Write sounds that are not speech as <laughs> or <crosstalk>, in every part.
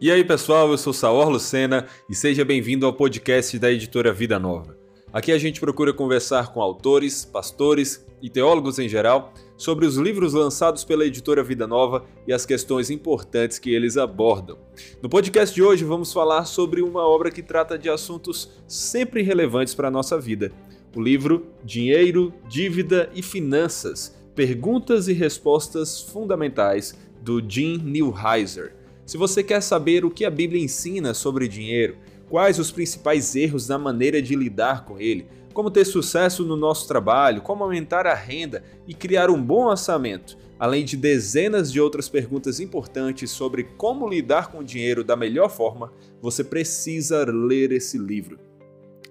E aí pessoal, eu sou Saor Lucena e seja bem-vindo ao podcast da editora Vida Nova. Aqui a gente procura conversar com autores, pastores e teólogos em geral sobre os livros lançados pela editora Vida Nova e as questões importantes que eles abordam. No podcast de hoje vamos falar sobre uma obra que trata de assuntos sempre relevantes para a nossa vida. O livro Dinheiro, Dívida e Finanças: Perguntas e Respostas Fundamentais do Jim Neuheiser. Se você quer saber o que a Bíblia ensina sobre dinheiro, quais os principais erros na maneira de lidar com ele, como ter sucesso no nosso trabalho, como aumentar a renda e criar um bom orçamento, além de dezenas de outras perguntas importantes sobre como lidar com o dinheiro da melhor forma, você precisa ler esse livro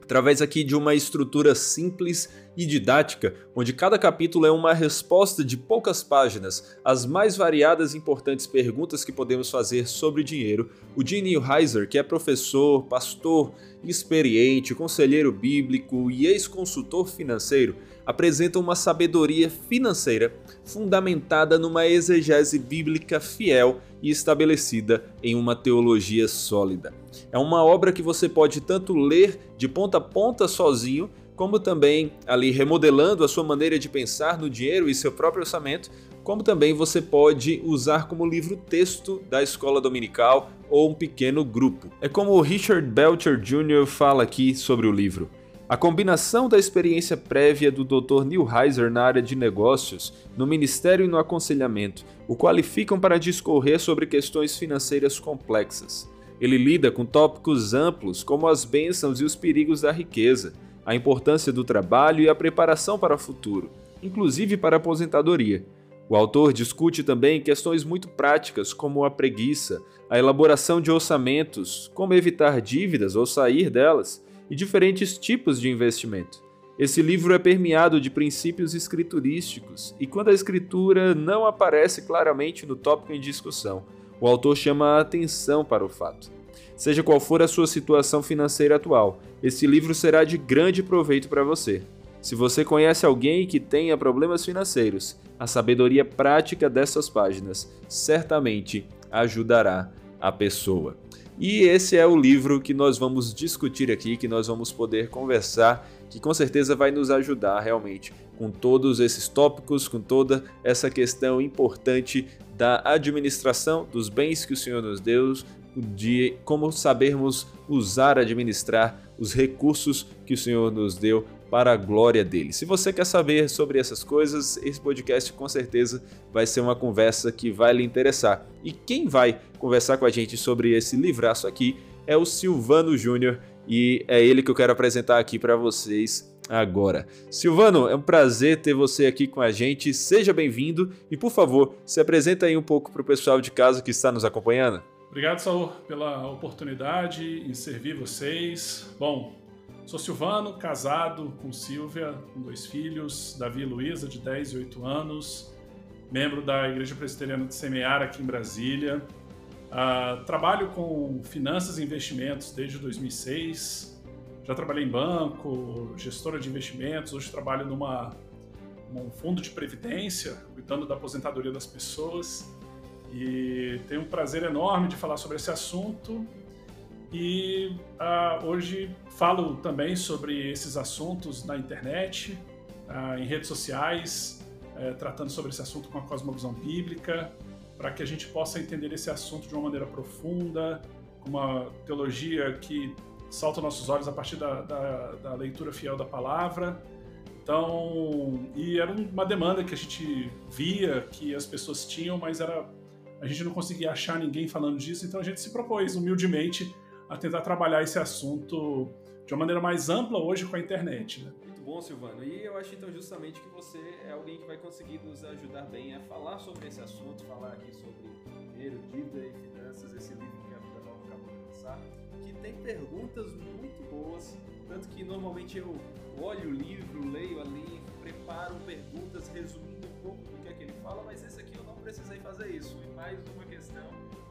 através aqui de uma estrutura simples e didática, onde cada capítulo é uma resposta de poucas páginas às mais variadas e importantes perguntas que podemos fazer sobre dinheiro. O Gene Heiser, que é professor, pastor, experiente, conselheiro bíblico e ex-consultor financeiro, apresenta uma sabedoria financeira fundamentada numa exegese bíblica fiel e estabelecida em uma teologia sólida. É uma obra que você pode tanto ler de ponta a ponta sozinho, como também ali remodelando a sua maneira de pensar no dinheiro e seu próprio orçamento, como também você pode usar como livro-texto da escola dominical ou um pequeno grupo. É como o Richard Belcher Jr. fala aqui sobre o livro. A combinação da experiência prévia do Dr. Neil Heiser na área de negócios, no ministério e no aconselhamento, o qualificam para discorrer sobre questões financeiras complexas. Ele lida com tópicos amplos como as bênçãos e os perigos da riqueza, a importância do trabalho e a preparação para o futuro, inclusive para a aposentadoria. O autor discute também questões muito práticas como a preguiça, a elaboração de orçamentos, como evitar dívidas ou sair delas e diferentes tipos de investimento. Esse livro é permeado de princípios escriturísticos, e quando a escritura não aparece claramente no tópico em discussão, o autor chama a atenção para o fato. Seja qual for a sua situação financeira atual, esse livro será de grande proveito para você. Se você conhece alguém que tenha problemas financeiros, a sabedoria prática dessas páginas certamente ajudará a pessoa. E esse é o livro que nós vamos discutir aqui, que nós vamos poder conversar, que com certeza vai nos ajudar realmente com todos esses tópicos, com toda essa questão importante da administração dos bens que o Senhor nos deu, de como sabermos usar, administrar os recursos que o Senhor nos deu para a glória dele. Se você quer saber sobre essas coisas, esse podcast com certeza vai ser uma conversa que vai lhe interessar. E quem vai conversar com a gente sobre esse livraço aqui é o Silvano Júnior e é ele que eu quero apresentar aqui para vocês agora. Silvano, é um prazer ter você aqui com a gente. Seja bem-vindo e, por favor, se apresenta aí um pouco para o pessoal de casa que está nos acompanhando. Obrigado, Saul, pela oportunidade em servir vocês. Bom, Sou Silvano, casado com Silvia, com dois filhos, Davi e Luísa, de 10 e 8 anos, membro da Igreja Presbiteriana de Semear aqui em Brasília. Uh, trabalho com finanças e investimentos desde 2006. Já trabalhei em banco, gestora de investimentos. Hoje trabalho numa num fundo de previdência, cuidando da aposentadoria das pessoas. E tenho um prazer enorme de falar sobre esse assunto e uh, hoje falo também sobre esses assuntos na internet, uh, em redes sociais, uh, tratando sobre esse assunto com a cosmovisão bíblica, para que a gente possa entender esse assunto de uma maneira profunda, com uma teologia que salta nossos olhos a partir da, da, da leitura fiel da palavra. Então, e era uma demanda que a gente via que as pessoas tinham, mas era a gente não conseguia achar ninguém falando disso, então a gente se propôs humildemente a tentar trabalhar esse assunto de uma maneira mais ampla hoje com a internet. Né? Bom, Silvano. E eu acho então justamente que você é alguém que vai conseguir nos ajudar bem a falar sobre esse assunto, falar aqui sobre dinheiro, dívida e finanças, esse livro que a Vida Nova acabou de lançar, que tem perguntas muito boas, tanto que normalmente eu olho o livro, leio ali, preparo perguntas resumindo um pouco do que é que ele fala, mas esse aqui eu não precisei fazer isso. E mais uma questão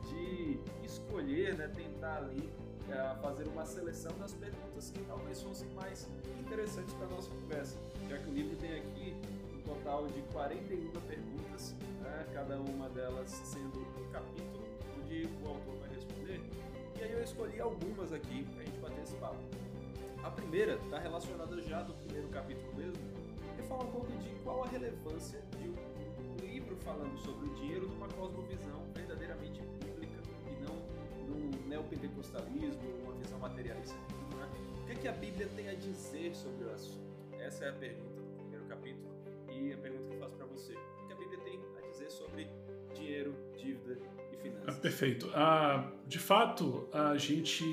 de escolher, né, tentar ali a fazer uma seleção das perguntas que talvez fossem mais interessantes para a nossa conversa, já que o livro tem aqui um total de 41 perguntas, né, cada uma delas sendo um capítulo, onde o autor vai responder. E aí eu escolhi algumas aqui para a gente bater esse papo. A primeira está relacionada já do primeiro capítulo mesmo, e fala um pouco de qual a relevância de um livro falando sobre o dinheiro numa cosmovisão num neopentecostalismo, uma visão materialista. Né? O que, é que a Bíblia tem a dizer sobre o assunto? Essa é a pergunta do primeiro capítulo e a pergunta que eu faço para você. O que a Bíblia tem a dizer sobre dinheiro, dívida e finanças? Perfeito. Ah, de fato, a gente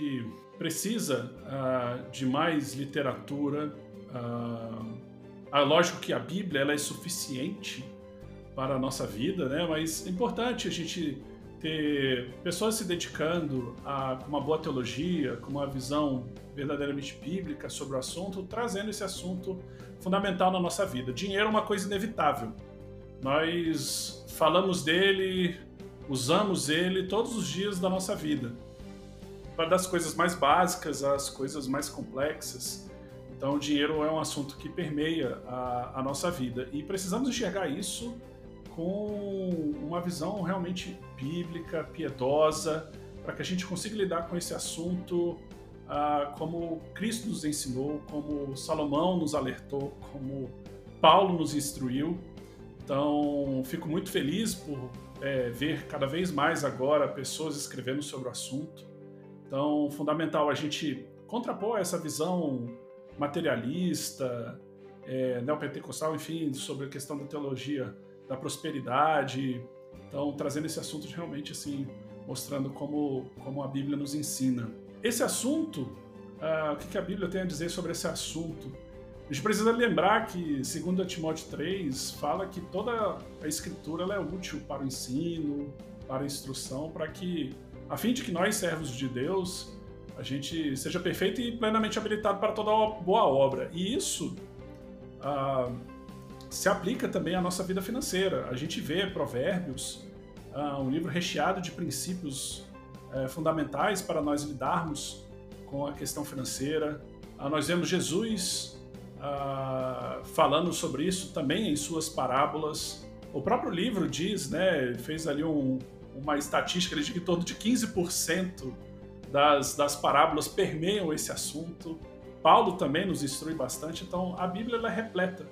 precisa uh, de mais literatura. Uh, lógico que a Bíblia ela é suficiente para a nossa vida, né? mas é importante a gente ter pessoas se dedicando a com uma boa teologia, com uma visão verdadeiramente bíblica sobre o assunto, trazendo esse assunto fundamental na nossa vida. Dinheiro é uma coisa inevitável. Nós falamos dele, usamos ele todos os dias da nossa vida das coisas mais básicas às coisas mais complexas. Então, o dinheiro é um assunto que permeia a, a nossa vida e precisamos enxergar isso com uma visão realmente bíblica, piedosa, para que a gente consiga lidar com esse assunto ah, como Cristo nos ensinou, como Salomão nos alertou, como Paulo nos instruiu. Então, fico muito feliz por é, ver cada vez mais agora pessoas escrevendo sobre o assunto. Então, fundamental a gente contrapor essa visão materialista, é, neopentecostal, enfim, sobre a questão da teologia da prosperidade. Então, trazendo esse assunto realmente assim, mostrando como, como a Bíblia nos ensina. Esse assunto, uh, o que a Bíblia tem a dizer sobre esse assunto? A gente precisa lembrar que, segundo Timóteo 3, fala que toda a escritura é útil para o ensino, para a instrução, para que a fim de que nós, servos de Deus, a gente seja perfeito e plenamente habilitado para toda boa obra. E isso ah, se aplica também à nossa vida financeira. A gente vê Provérbios, ah, um livro recheado de princípios eh, fundamentais para nós lidarmos com a questão financeira. Ah, nós vemos Jesus falando sobre isso também em suas parábolas. O próprio livro diz, né, fez ali um, uma estatística de que em torno de 15% das, das parábolas permeiam esse assunto. Paulo também nos instrui bastante, então a Bíblia é repleta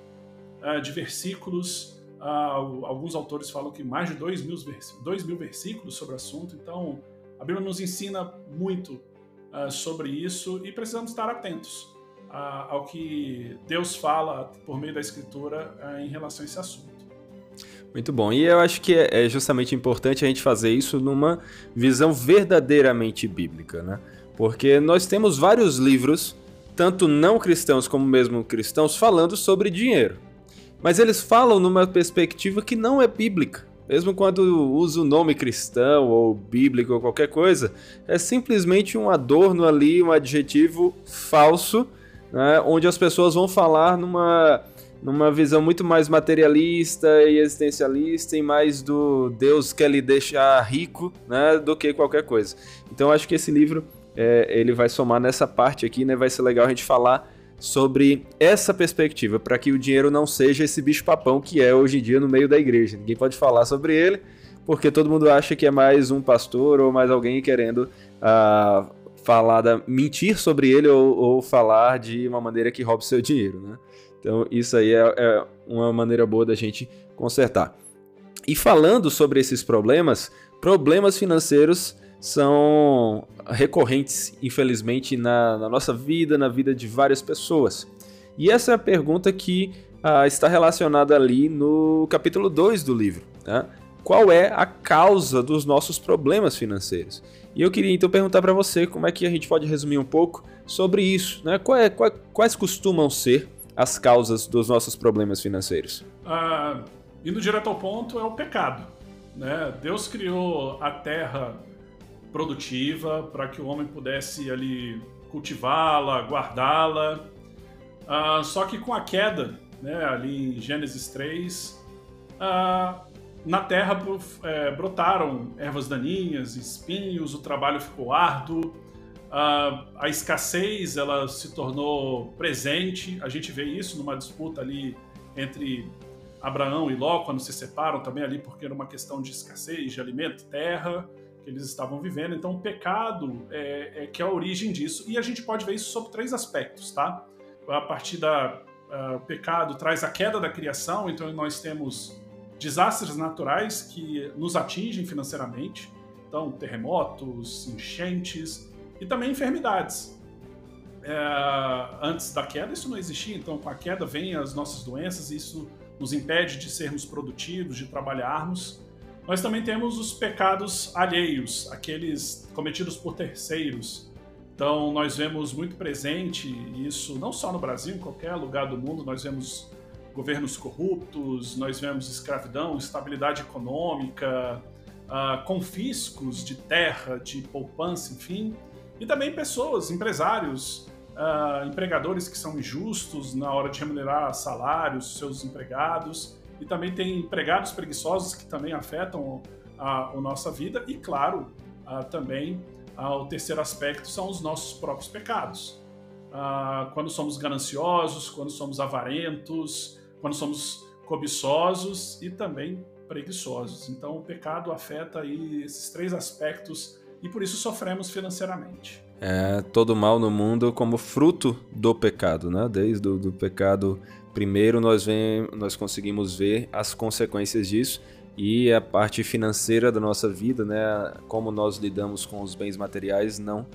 uh, de versículos. Uh, alguns autores falam que mais de 2 mil, dois mil versículos sobre o assunto, então a Bíblia nos ensina muito uh, sobre isso e precisamos estar atentos ao que Deus fala por meio da Escritura em relação a esse assunto. Muito bom. E eu acho que é, é justamente importante a gente fazer isso numa visão verdadeiramente bíblica, né? Porque nós temos vários livros, tanto não cristãos como mesmo cristãos, falando sobre dinheiro. Mas eles falam numa perspectiva que não é bíblica. Mesmo quando usa o nome cristão ou bíblico ou qualquer coisa, é simplesmente um adorno ali, um adjetivo falso, né, onde as pessoas vão falar numa numa visão muito mais materialista e existencialista e mais do Deus quer lhe deixar rico, né, do que qualquer coisa. Então acho que esse livro é, ele vai somar nessa parte aqui, né, vai ser legal a gente falar sobre essa perspectiva, para que o dinheiro não seja esse bicho-papão que é hoje em dia no meio da igreja. Ninguém pode falar sobre ele, porque todo mundo acha que é mais um pastor ou mais alguém querendo uh, falar da, mentir sobre ele ou, ou falar de uma maneira que roube seu dinheiro, né? Então, isso aí é, é uma maneira boa da gente consertar. E falando sobre esses problemas, problemas financeiros são recorrentes, infelizmente, na, na, nossa vida, na vida de várias pessoas. E essa é a pergunta que ah, está relacionada ali no capítulo 2 do livro. Né? Qual é a causa dos nossos problemas financeiros? E eu queria então perguntar para você como é que a gente pode resumir um pouco sobre isso. Né? Quais, quais, quais costumam ser as causas dos nossos problemas financeiros? Ah, indo direto ao ponto, é o pecado. Né? Deus criou a terra produtiva para que o homem pudesse ali cultivá-la, guardá-la. Ah, só que com a queda, né, ali em Gênesis 3, ah, na terra é, brotaram ervas daninhas, espinhos, o trabalho ficou árduo, Uh, a escassez ela se tornou presente. A gente vê isso numa disputa ali entre Abraão e Ló, quando se separam também ali porque era uma questão de escassez de alimento, terra. Que eles estavam vivendo. Então, o pecado é, é, que é a origem disso. E a gente pode ver isso sob três aspectos, tá? A partir da uh, pecado traz a queda da criação, então nós temos desastres naturais que nos atingem financeiramente, então terremotos, enchentes e também enfermidades. É, antes da queda isso não existia, então com a queda vem as nossas doenças, e isso nos impede de sermos produtivos, de trabalharmos. Nós também temos os pecados alheios, aqueles cometidos por terceiros. Então, nós vemos muito presente isso, não só no Brasil, em qualquer lugar do mundo, nós vemos governos corruptos, nós vemos escravidão, instabilidade econômica, uh, confiscos de terra, de poupança, enfim. E também pessoas, empresários, uh, empregadores que são injustos na hora de remunerar salários, seus empregados e também tem empregados preguiçosos que também afetam a, a nossa vida, e claro, a, também a, o terceiro aspecto são os nossos próprios pecados. quando somos gananciosos, quando somos avarentos, quando somos cobiçosos e também preguiçosos. Então o pecado afeta aí esses três aspectos e por isso sofremos financeiramente. É, todo mal no mundo como fruto do pecado, né? Desde o do pecado Primeiro, nós, vem, nós conseguimos ver as consequências disso e a parte financeira da nossa vida, né, como nós lidamos com os bens materiais, não,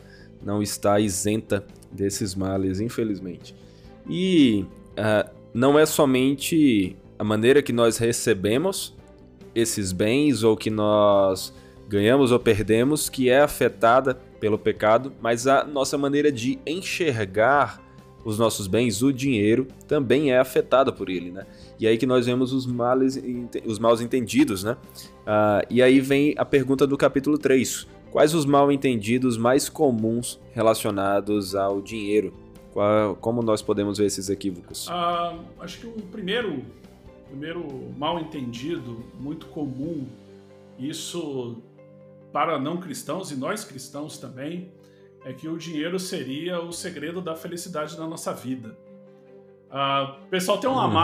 não está isenta desses males, infelizmente. E uh, não é somente a maneira que nós recebemos esses bens ou que nós ganhamos ou perdemos que é afetada pelo pecado, mas a nossa maneira de enxergar os nossos bens, o dinheiro também é afetado por ele, né? E aí que nós vemos os males, os mal entendidos, né? Uh, e aí vem a pergunta do capítulo 3. Quais os mal entendidos mais comuns relacionados ao dinheiro? Qual, como nós podemos ver esses equívocos? Uh, acho que o primeiro, primeiro mal entendido muito comum, isso para não cristãos e nós cristãos também, é que o dinheiro seria o segredo da felicidade na nossa vida. O pessoal tem um uhum.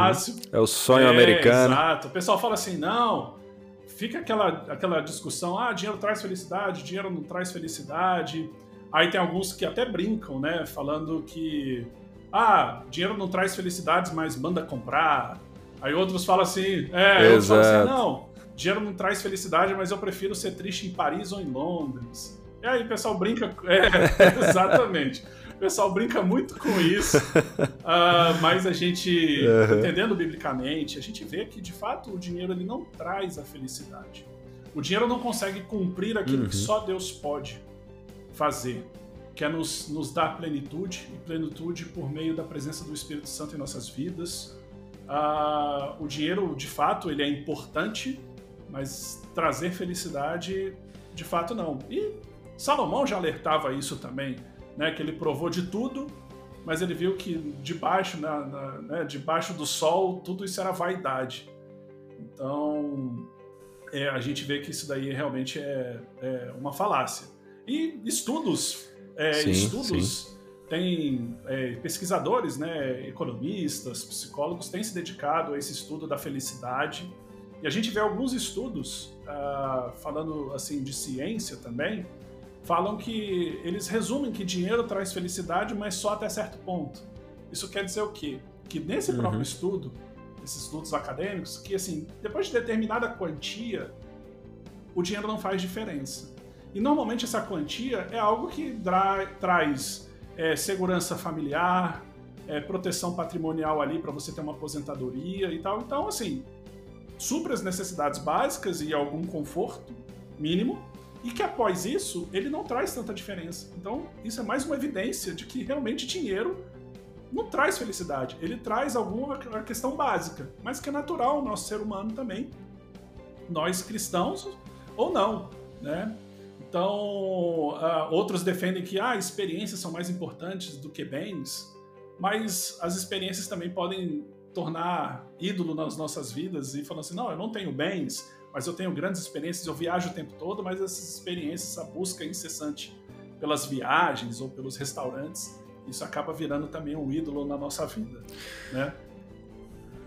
É o sonho é, americano. Exato. O pessoal fala assim: não, fica aquela, aquela discussão: ah, dinheiro traz felicidade, dinheiro não traz felicidade. Aí tem alguns que até brincam, né? Falando que, ah, dinheiro não traz felicidades, mas manda comprar. Aí outros falam assim: é, outros falam assim: não, dinheiro não traz felicidade, mas eu prefiro ser triste em Paris ou em Londres. E aí o pessoal brinca. É, <laughs> exatamente. O pessoal brinca muito com isso, uh, <laughs> mas a gente, uhum. entendendo biblicamente, a gente vê que de fato o dinheiro ele não traz a felicidade. O dinheiro não consegue cumprir aquilo uhum. que só Deus pode fazer, que é nos, nos dar plenitude, e plenitude por meio da presença do Espírito Santo em nossas vidas. Uh, o dinheiro, de fato, ele é importante, mas trazer felicidade, de fato, não. E Salomão já alertava isso também, né, que ele provou de tudo, mas ele viu que debaixo, na, na, né, debaixo do sol, tudo isso era vaidade. Então, é, a gente vê que isso daí realmente é, é uma falácia. E estudos, é, sim, estudos, sim. tem é, pesquisadores, né, economistas, psicólogos, têm se dedicado a esse estudo da felicidade. E a gente vê alguns estudos, uh, falando assim de ciência também, falam que eles resumem que dinheiro traz felicidade, mas só até certo ponto. Isso quer dizer o quê? Que nesse uhum. próprio estudo, esses estudos acadêmicos, que assim, depois de determinada quantia, o dinheiro não faz diferença. E normalmente essa quantia é algo que traz é, segurança familiar, é, proteção patrimonial ali para você ter uma aposentadoria e tal. Então, assim, supra as necessidades básicas e algum conforto mínimo, e que após isso, ele não traz tanta diferença. Então, isso é mais uma evidência de que realmente dinheiro não traz felicidade. Ele traz alguma questão básica, mas que é natural o nosso ser humano também. Nós cristãos ou não, né? Então, uh, outros defendem que ah, experiências são mais importantes do que bens, mas as experiências também podem tornar ídolo nas nossas vidas e falando assim, não, eu não tenho bens, mas eu tenho grandes experiências, eu viajo o tempo todo, mas essas experiências, essa busca incessante pelas viagens ou pelos restaurantes, isso acaba virando também um ídolo na nossa vida, né?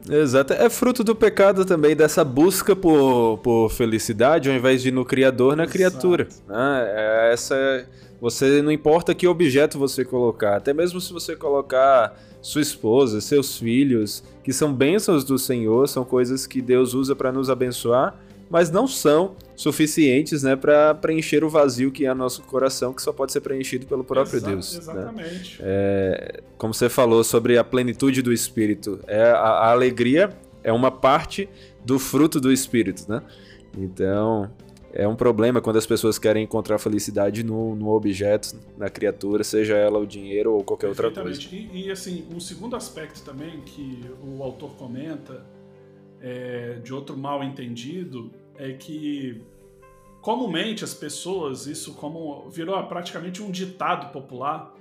Exato. É fruto do pecado também, dessa busca por, por felicidade, ao invés de ir no Criador, na Exato. criatura. Né? É essa. Você não importa que objeto você colocar, até mesmo se você colocar sua esposa, seus filhos, que são bênçãos do Senhor, são coisas que Deus usa para nos abençoar, mas não são suficientes né, para preencher o vazio que é nosso coração, que só pode ser preenchido pelo próprio Exa Deus. Né? Exatamente. Né? É, como você falou sobre a plenitude do Espírito, é, a, a, alegria é uma parte do fruto do Espírito. Né? Então, é um problema quando as pessoas querem encontrar felicidade no, no objeto, na criatura, seja ela o dinheiro ou qualquer outra coisa. E, e assim, um segundo aspecto também que o autor comenta é, de outro mal entendido é que comumente as pessoas, isso como virou praticamente um ditado popular,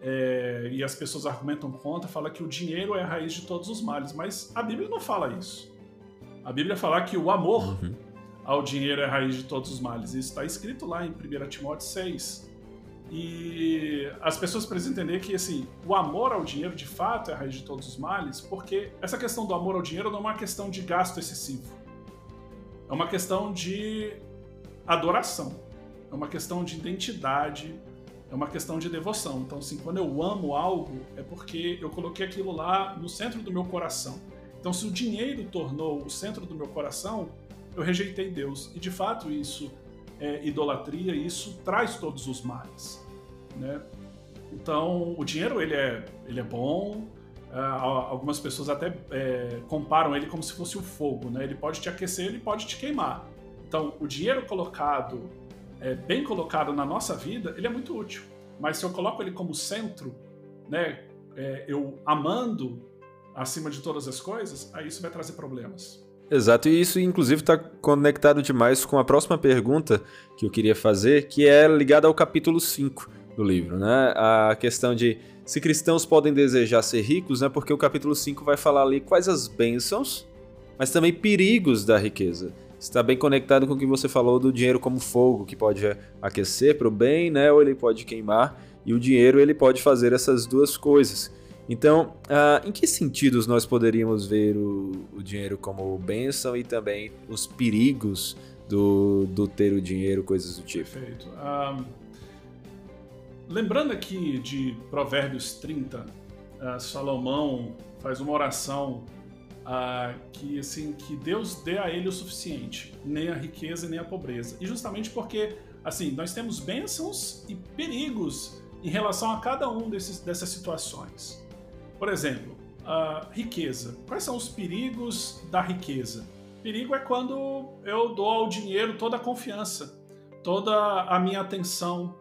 é, e as pessoas argumentam contra, fala que o dinheiro é a raiz de todos os males, mas a Bíblia não fala isso. A Bíblia fala que o amor uhum. ao dinheiro é a raiz de todos os males. Isso está escrito lá em 1 Timóteo 6. E as pessoas precisam entender que assim, o amor ao dinheiro de fato é a raiz de todos os males, porque essa questão do amor ao dinheiro não é uma questão de gasto excessivo. É uma questão de adoração. É uma questão de identidade, é uma questão de devoção. Então, assim, quando eu amo algo, é porque eu coloquei aquilo lá no centro do meu coração. Então, se o dinheiro tornou o centro do meu coração, eu rejeitei Deus. E de fato, isso é, idolatria, isso traz todos os males, né? Então, o dinheiro ele é, ele é bom. Uh, algumas pessoas até é, comparam ele como se fosse o fogo, né? Ele pode te aquecer, ele pode te queimar. Então, o dinheiro colocado, é, bem colocado na nossa vida, ele é muito útil. Mas se eu coloco ele como centro, né? É, eu amando acima de todas as coisas, aí isso vai trazer problemas. Exato, e isso inclusive está conectado demais com a próxima pergunta que eu queria fazer, que é ligada ao capítulo 5 do livro, né? A questão de se cristãos podem desejar ser ricos, né? Porque o capítulo 5 vai falar ali quais as bênçãos, mas também perigos da riqueza. Está bem conectado com o que você falou do dinheiro como fogo, que pode aquecer para o bem, né? Ou ele pode queimar, e o dinheiro ele pode fazer essas duas coisas. Então, uh, em que sentidos nós poderíamos ver o, o, dinheiro como bênção e também os perigos do, do ter o dinheiro, coisas do tipo? Perfeito. Um, lembrando aqui de Provérbios 30, uh, ah, Salomão faz uma oração que assim que Deus dê a ele o suficiente, nem a riqueza nem a pobreza. E justamente porque assim nós temos bênçãos e perigos em relação a cada um desses, dessas situações. Por exemplo, a riqueza. Quais são os perigos da riqueza? Perigo é quando eu dou ao dinheiro toda a confiança, toda a minha atenção.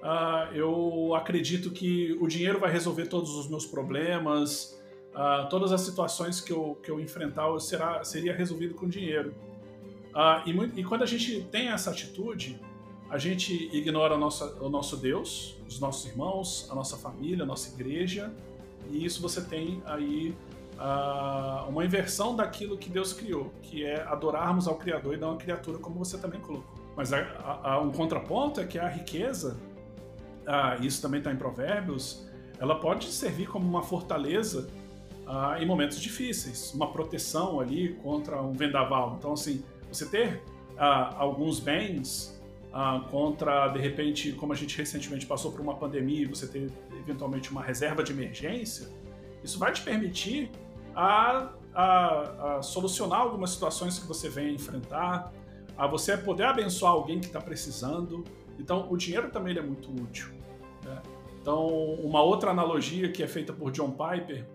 Uh, eu acredito que o dinheiro vai resolver todos os meus problemas, uh, todas as situações que eu, que eu enfrentar será, seria resolvido com dinheiro. Uh, e, e, quando a gente tem essa atitude, a gente ignora nossa, o nosso Deus, os nossos irmãos, a nossa família, a nossa igreja, e isso você tem aí uh, uma inversão daquilo que Deus criou, que é adorarmos ao Criador e não a criatura, como você também colocou. Mas um contraponto é que a riqueza, uh, isso também está em Provérbios, ela pode servir como uma fortaleza uh, em momentos difíceis, uma proteção ali contra um vendaval. Então, assim, você ter alguns bens contra, de repente, como a gente recentemente passou por uma pandemia você ter eventualmente uma reserva de emergência, isso vai te permitir a, a, a solucionar algumas situações que você venha enfrentar, a você poder abençoar alguém que está precisando. Então, o dinheiro também é muito útil. Né? Então, uma outra analogia que é feita por John Piper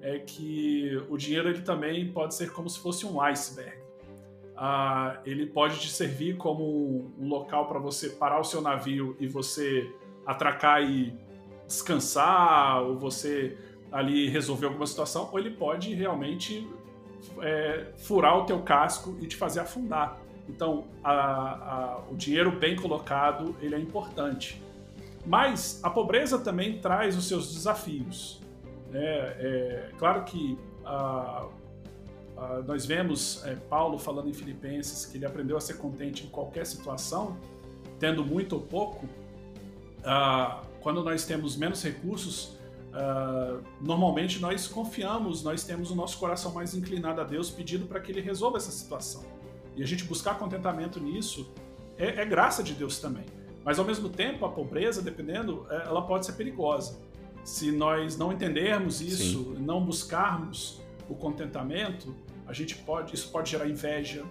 é que o dinheiro ele também pode ser como se fosse um iceberg. Uh, ele pode te servir como um local para você parar o seu navio e você atracar e descansar, ou você ali resolver alguma situação, ou ele pode realmente é, furar o teu casco e te fazer afundar. Então, a, a, o dinheiro bem colocado ele é importante. Mas a pobreza também traz os seus desafios. Né? É, claro que a, nós vemos é, Paulo falando em Filipenses que ele aprendeu a ser contente em qualquer situação, tendo muito ou pouco. Quando nós temos menos recursos, Uh, normalmente nós confiamos, nós temos o nosso coração mais inclinado a Deus, pedindo para que Ele resolva essa situação. E a gente buscar contentamento nisso é, é, graça de Deus também. Mas ao mesmo tempo, a pobreza, dependendo, é, ela pode ser perigosa. Se nós não entendermos isso, Sim. não buscarmos o contentamento, a gente pode, isso pode gerar inveja,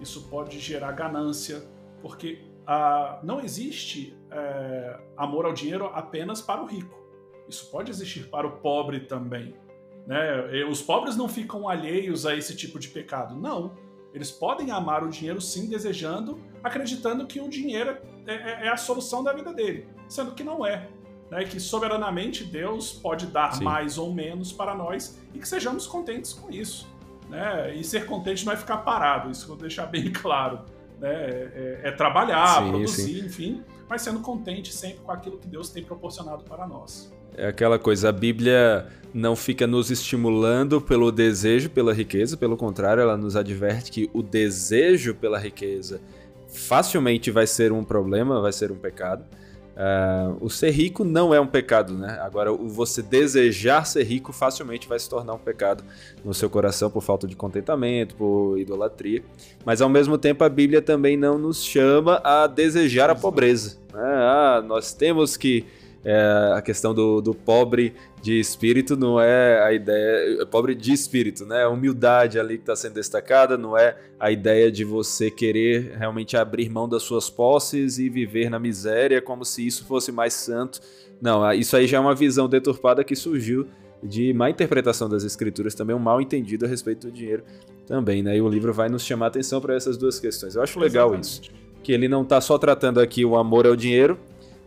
isso pode gerar ganância, porque ah, não existe é, amor ao dinheiro apenas para o rico. Isso pode existir para o pobre também. Né? Os pobres não ficam alheios a esse tipo de pecado. Não. Eles podem amar o dinheiro sim, desejando, acreditando que o dinheiro é, é, é a solução da vida dele, sendo que não é. Né? Que soberanamente Deus pode dar sim. mais ou menos para nós e que sejamos contentes com isso. Né? E ser contente não é ficar parado, isso eu vou deixar bem <laughs> claro. Né? É, é trabalhar, sim, produzir, sim. enfim, mas sendo contente sempre com aquilo que Deus tem proporcionado para nós. É aquela coisa, a Bíblia não fica nos estimulando pelo desejo pela riqueza, pelo contrário, ela nos adverte que o desejo pela riqueza facilmente vai ser um problema, vai ser um pecado. Uh, o ser rico não é um pecado, né? Agora, o você desejar ser rico facilmente vai se tornar um pecado no seu coração por falta de contentamento, por idolatria. Mas ao mesmo tempo, a Bíblia também não nos chama a desejar a pobreza. Né? Ah, nós temos que é, a questão do, do pobre de espírito não é a ideia. É pobre de espírito, né? A humildade ali que está sendo destacada não é a ideia de você querer realmente abrir mão das suas posses e viver na miséria como se isso fosse mais santo. Não, isso aí já é uma visão deturpada que surgiu de má interpretação das escrituras, também um mal entendido a respeito do dinheiro também, né? E o livro vai nos chamar a atenção para essas duas questões. Eu acho legal Exatamente. isso, que ele não está só tratando aqui o amor ao dinheiro,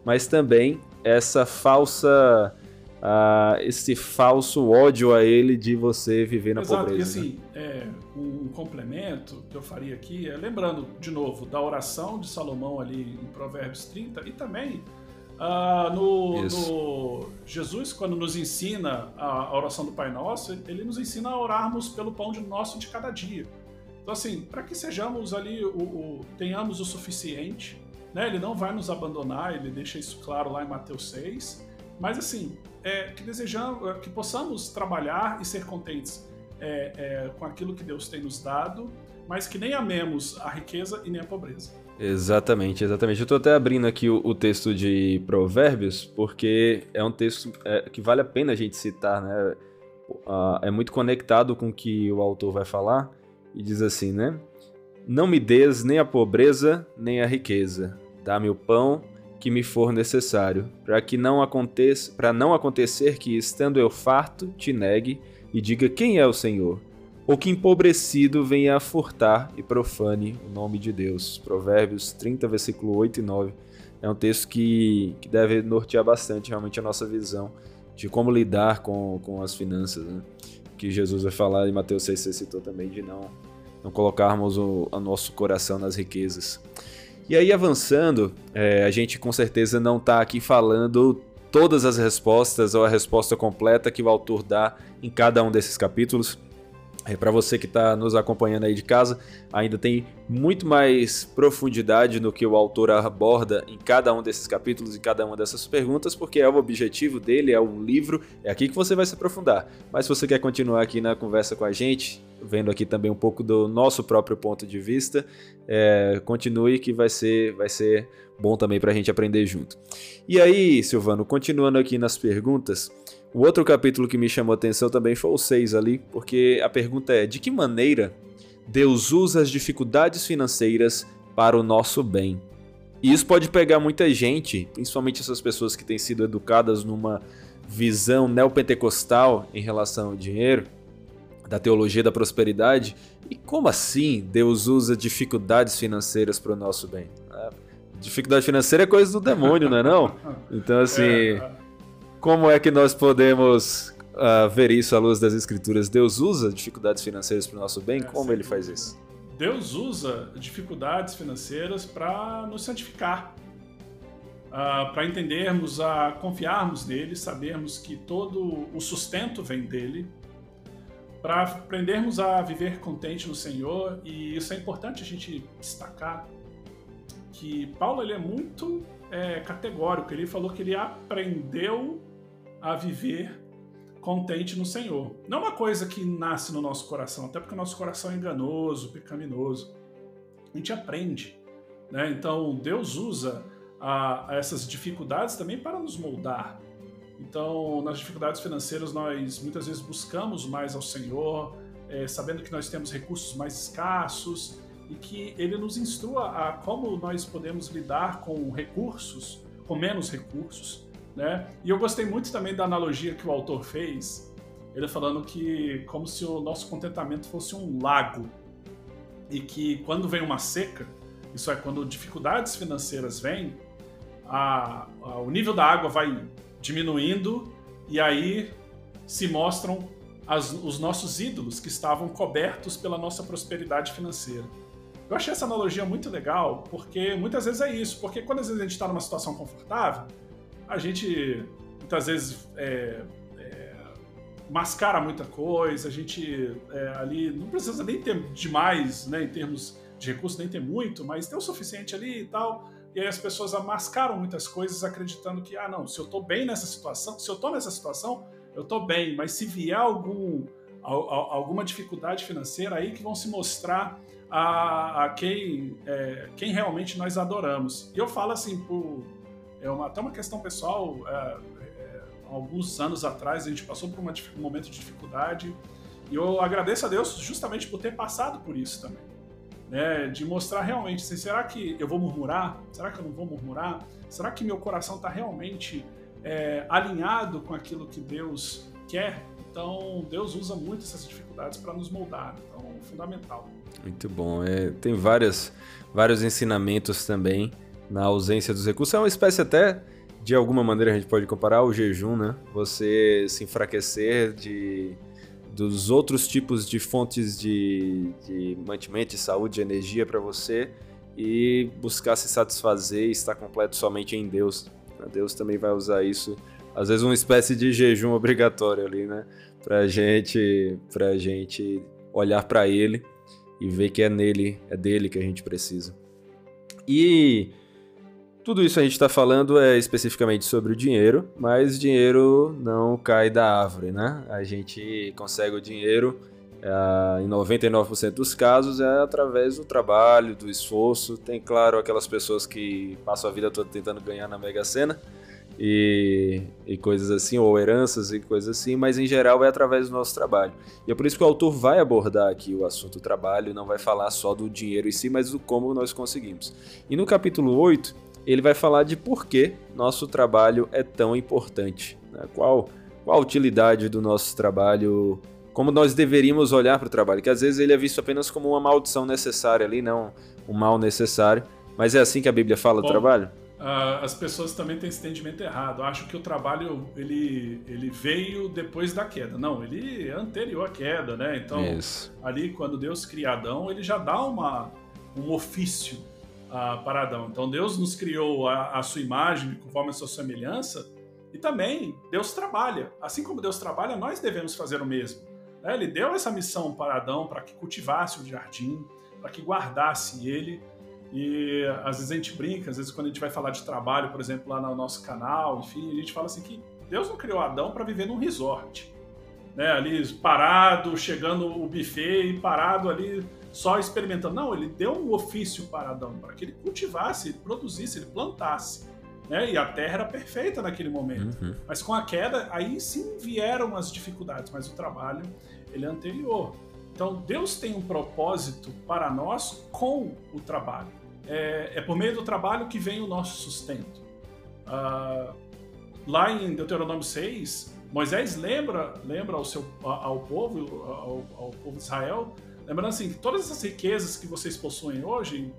mas também essa falsa. Uh, esse falso ódio a ele de você viver na Exato, pobreza. E assim, é, um complemento que eu faria aqui é lembrando, de novo, da oração de Salomão ali em Provérbios 30 e também uh, no, no, Jesus, quando nos ensina a, a, oração do Pai Nosso, ele nos ensina a orarmos pelo pão de nosso de cada dia. Então, assim, para que sejamos ali, o, o, tenhamos o suficiente né? Ele não vai nos abandonar, ele deixa isso claro lá em Mateus 6. Mas assim, é, que desejamos, é, que possamos trabalhar e ser contentes é, é, com aquilo que Deus tem nos dado, mas que nem amemos a riqueza e nem a pobreza. Exatamente, exatamente. Eu estou até abrindo aqui o, o, texto de Provérbios, porque é um texto é, que vale a pena a gente citar, né? é muito conectado com o que o autor vai falar, e diz assim, né? Não me des nem a pobreza, nem a riqueza, Dá-me o pão que me for necessário, para que não aconteça, para não acontecer que estando eu farto te negue e diga quem é o Senhor, ou que empobrecido venha a furtar e profane o nome de Deus. Provérbios 30, versículo 8 e 9. É um texto que, que deve nortear bastante realmente a nossa visão de como lidar com, com as finanças, né? Que Jesus vai falar em Mateus 6, você citou também, de não, não colocarmos o, o nosso coração nas riquezas. E aí, avançando, é, a gente com certeza não está aqui falando todas as respostas ou a resposta completa que o autor dá em cada um desses capítulos. É, Para você que está nos acompanhando aí de casa, ainda tem muito mais profundidade no que o autor aborda em cada um desses capítulos e cada uma dessas perguntas, porque é o objetivo dele, é um livro, é aqui que você vai se aprofundar. Mas se você quer continuar aqui na conversa com a gente, vendo aqui também um pouco do nosso próprio ponto de vista, é, continue que vai ser, vai ser bom também para a gente aprender junto. E aí, Silvano, continuando aqui nas perguntas. O outro capítulo que me chamou a atenção também foi o 6 ali, porque a pergunta é: de que maneira Deus usa as dificuldades financeiras para o nosso bem? E isso pode pegar muita gente, principalmente essas pessoas que têm sido educadas numa visão neopentecostal em relação ao dinheiro, da teologia da prosperidade. E como assim Deus usa dificuldades financeiras para o nosso bem? É, dificuldade financeira é coisa do demônio, não é não? Então assim. Como é que nós podemos uh, ver isso à luz das escrituras? Deus usa dificuldades financeiras para o nosso bem? É, Como ele faz isso? Deus usa dificuldades financeiras para nos santificar, uh, para entendermos, a confiarmos nele, sabermos que todo o sustento vem dele, para aprendermos a viver contente no Senhor. E isso é importante a gente destacar que Paulo ele é muito é, categórico. Ele falou que ele aprendeu a viver contente no Senhor. Não é uma coisa que nasce no nosso coração, até porque o nosso coração é enganoso, pecaminoso. A gente aprende. Né? Então, Deus usa a, a essas dificuldades também para nos moldar. Então, nas dificuldades financeiras, nós muitas vezes buscamos mais ao Senhor, é, sabendo que nós temos recursos mais escassos e que Ele nos instrua a como nós podemos lidar com recursos, com menos recursos, né? E eu gostei muito também da analogia que o autor fez, ele falando que como se o nosso contentamento fosse um lago e que quando vem uma seca, isso é quando dificuldades financeiras vêm, a, a, o nível da água vai diminuindo e aí se mostram as, os nossos ídolos que estavam cobertos pela nossa prosperidade financeira. Eu achei essa analogia muito legal porque muitas vezes é isso, porque quando às vezes a gente está numa situação confortável, a gente muitas vezes é, é, mascara muita coisa, a gente é, ali não precisa nem ter demais, né, em termos de recursos, nem ter muito, mas tem o suficiente ali e tal. E aí as pessoas mascaram muitas coisas acreditando que, ah, não, se eu tô bem nessa situação, se eu tô nessa situação, eu tô bem, mas se vier algum, alguma dificuldade financeira, aí que vão se mostrar a, a quem, é, quem realmente nós adoramos. E eu falo assim, por, é uma, até uma questão pessoal, é, é, alguns anos atrás a gente passou por uma, um momento de dificuldade e eu agradeço a Deus justamente por ter passado por isso também. Né, de mostrar realmente, assim, será que eu vou murmurar? Será que eu não vou murmurar? Será que meu coração está realmente é, alinhado com aquilo que Deus quer? Então, Deus usa muito essas dificuldades para nos moldar. Então, fundamental. Muito bom. É, tem várias, vários ensinamentos também na ausência dos recursos. É uma espécie até, de alguma maneira a gente pode comparar o jejum, né? Você se enfraquecer de dos outros tipos de fontes de, de mantimento, de saúde, de energia para você e buscar se satisfazer e estar completo somente em Deus. Deus também vai usar isso, às vezes uma espécie de jejum obrigatório ali, né? Pra gente, pra gente olhar para ele e ver que é nele, é dele que a gente precisa. E tudo isso a gente está falando é especificamente sobre o dinheiro, mas dinheiro não cai da árvore, né? A gente consegue o dinheiro é, em 99% dos casos é através do trabalho, do esforço. Tem, claro, aquelas pessoas que passam a vida toda tentando ganhar na Mega Sena e, e coisas assim, ou heranças e coisas assim, mas em geral é através do nosso trabalho. E é por isso que o autor vai abordar aqui o assunto trabalho, não vai falar só do dinheiro em si, mas do como nós conseguimos. E no capítulo 8 ele vai falar de por que nosso trabalho é tão importante. Né? Qual, qual a utilidade do nosso trabalho, como nós deveríamos olhar para o trabalho, que às vezes ele é visto apenas como uma maldição necessária ali, não um mal necessário. Mas é assim que a Bíblia fala Bom, do trabalho? Uh, as pessoas também têm esse entendimento errado. Acham que o trabalho ele, ele veio depois da queda. Não, ele é anterior à queda, né? Então, Isso. ali quando Deus cria Adão, ele já dá uma, um ofício para Adão. Então Deus nos criou a, a sua imagem, conforme a sua semelhança, e também Deus trabalha. Assim como Deus trabalha, nós devemos fazer o mesmo. Né? Ele deu essa missão para Adão para que cultivasse o jardim, para que guardasse ele. E às vezes a gente brinca, às vezes quando a gente vai falar de trabalho, por exemplo, lá no nosso canal, enfim, a gente fala assim que Deus não criou Adão para viver num resort. Né, ali parado, chegando o buffet e parado ali só experimentando. Não, ele deu um ofício para Adão, para que ele cultivasse, ele produzisse, ele plantasse. Né? E a terra era perfeita naquele momento. Uhum. Mas com a queda, aí sim vieram as dificuldades, mas o trabalho ele é anterior. Então Deus tem um propósito para nós com o trabalho. É, é por meio do trabalho que vem o nosso sustento. Uh, lá em Deuteronômio 6, Moisés lembra, lembra ao, seu, ao povo, ao, ao povo de Israel, Lembrando assim, que todas essas riquezas que vocês possuem hoje,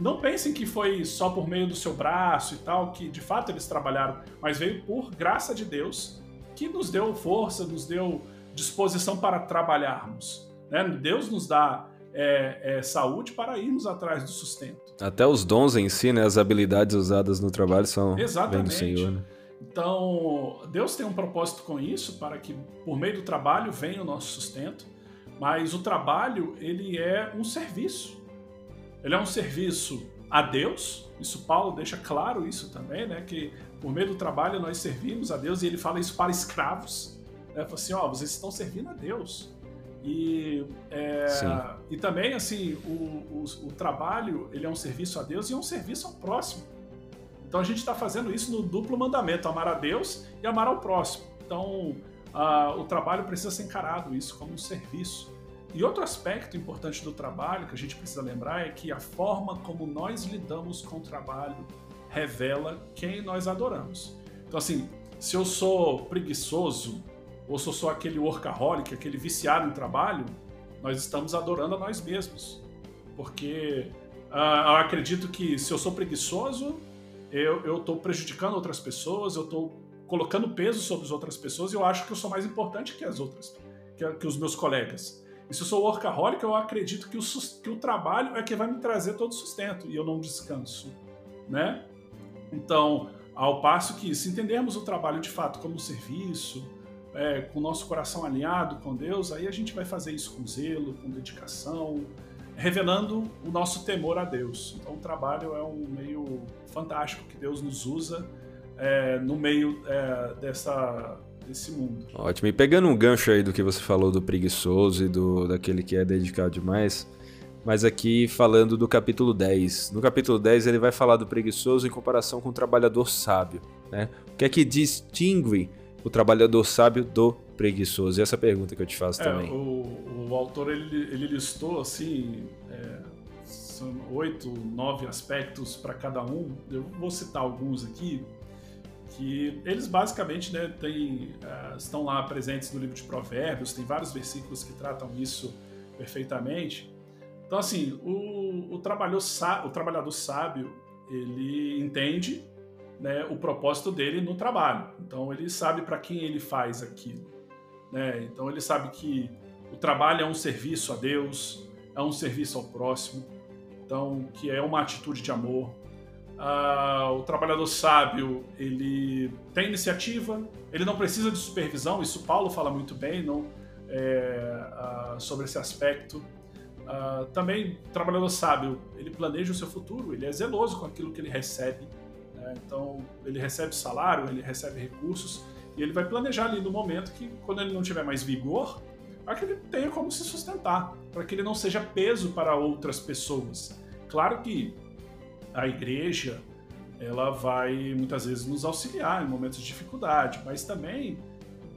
não pensem que foi só por meio do seu braço e tal, que de fato eles trabalharam, mas veio por graça de Deus, que nos deu força, nos deu disposição para trabalharmos. Né? Deus nos dá é, é, saúde para irmos atrás do sustento. Até os dons em si, né? as habilidades usadas no trabalho são Exatamente. do Senhor. Né? Então, Deus tem um propósito com isso, para que por meio do trabalho venha o nosso sustento. Mas o trabalho, ele é um serviço. Ele é um serviço a Deus. Isso Paulo deixa claro isso também, né? Que por meio do trabalho nós servimos a Deus e ele fala isso para escravos. Né? Fala assim, ó, vocês estão servindo a Deus. E, é, e também, assim, o, o, o, trabalho, ele é um serviço a Deus e é um serviço ao próximo. Então a gente está fazendo isso no duplo mandamento, amar a Deus e amar ao próximo. Então a, o trabalho precisa ser encarado isso como um serviço. E outro aspecto importante do trabalho que a gente precisa lembrar é que a forma como nós lidamos com o trabalho revela quem nós adoramos. Então, assim, se eu sou preguiçoso, ou se eu sou aquele workaholic, aquele viciado em trabalho, nós estamos adorando a nós mesmos. Porque uh, eu acredito que se eu sou preguiçoso, eu estou prejudicando outras pessoas, eu estou colocando peso sobre as outras pessoas e eu acho que eu sou mais importante que as outras, que, que os meus colegas. E se eu sou workaholic, eu acredito que o, que o trabalho é que vai me trazer todo o sustento e eu não descanso, né? Então, ao passo que se entendermos o trabalho de fato como um serviço, é, com o nosso coração alinhado com Deus, aí a gente vai fazer isso com zelo, com dedicação, revelando o nosso temor a Deus. Então, o trabalho é um meio fantástico que Deus nos usa é, no meio é, dessa, desse mundo. Ótimo. E pegando um gancho aí do que você falou do preguiçoso e do daquele que é dedicado demais, mas aqui falando do capítulo 10. No capítulo 10 ele vai falar do preguiçoso em comparação com o trabalhador sábio. Né? O que é que distingue o trabalhador sábio do preguiçoso? E essa pergunta que eu te faço é, também. O, o, autor ele, ele listou assim é, são oito, nove aspectos para cada um. Eu vou citar alguns aqui que eles basicamente né, uh, estão lá presentes no livro de Provérbios. Tem vários versículos que tratam isso perfeitamente. Então assim, o, o, trabalhador, o trabalhador sábio ele entende né, o propósito dele no trabalho. Então ele sabe para quem ele faz aquilo. Né? Então ele sabe que o trabalho é um serviço a Deus, é um serviço ao próximo, então que é uma atitude de amor. Ah, o trabalhador sábio ele tem iniciativa, ele não precisa de supervisão. Isso Paulo fala muito bem, não é, ah, sobre esse aspecto. Uh, também, o trabalhador sábio, ele planeja o seu futuro, ele é zeloso com aquilo que ele recebe. Né? Então, ele recebe salário, ele recebe recursos, e ele vai planejar ali no momento que, quando ele não tiver mais vigor, para que ele tenha como se sustentar, para que ele não seja peso para outras pessoas. Claro que a igreja, ela vai muitas vezes nos auxiliar em momentos de dificuldade, mas também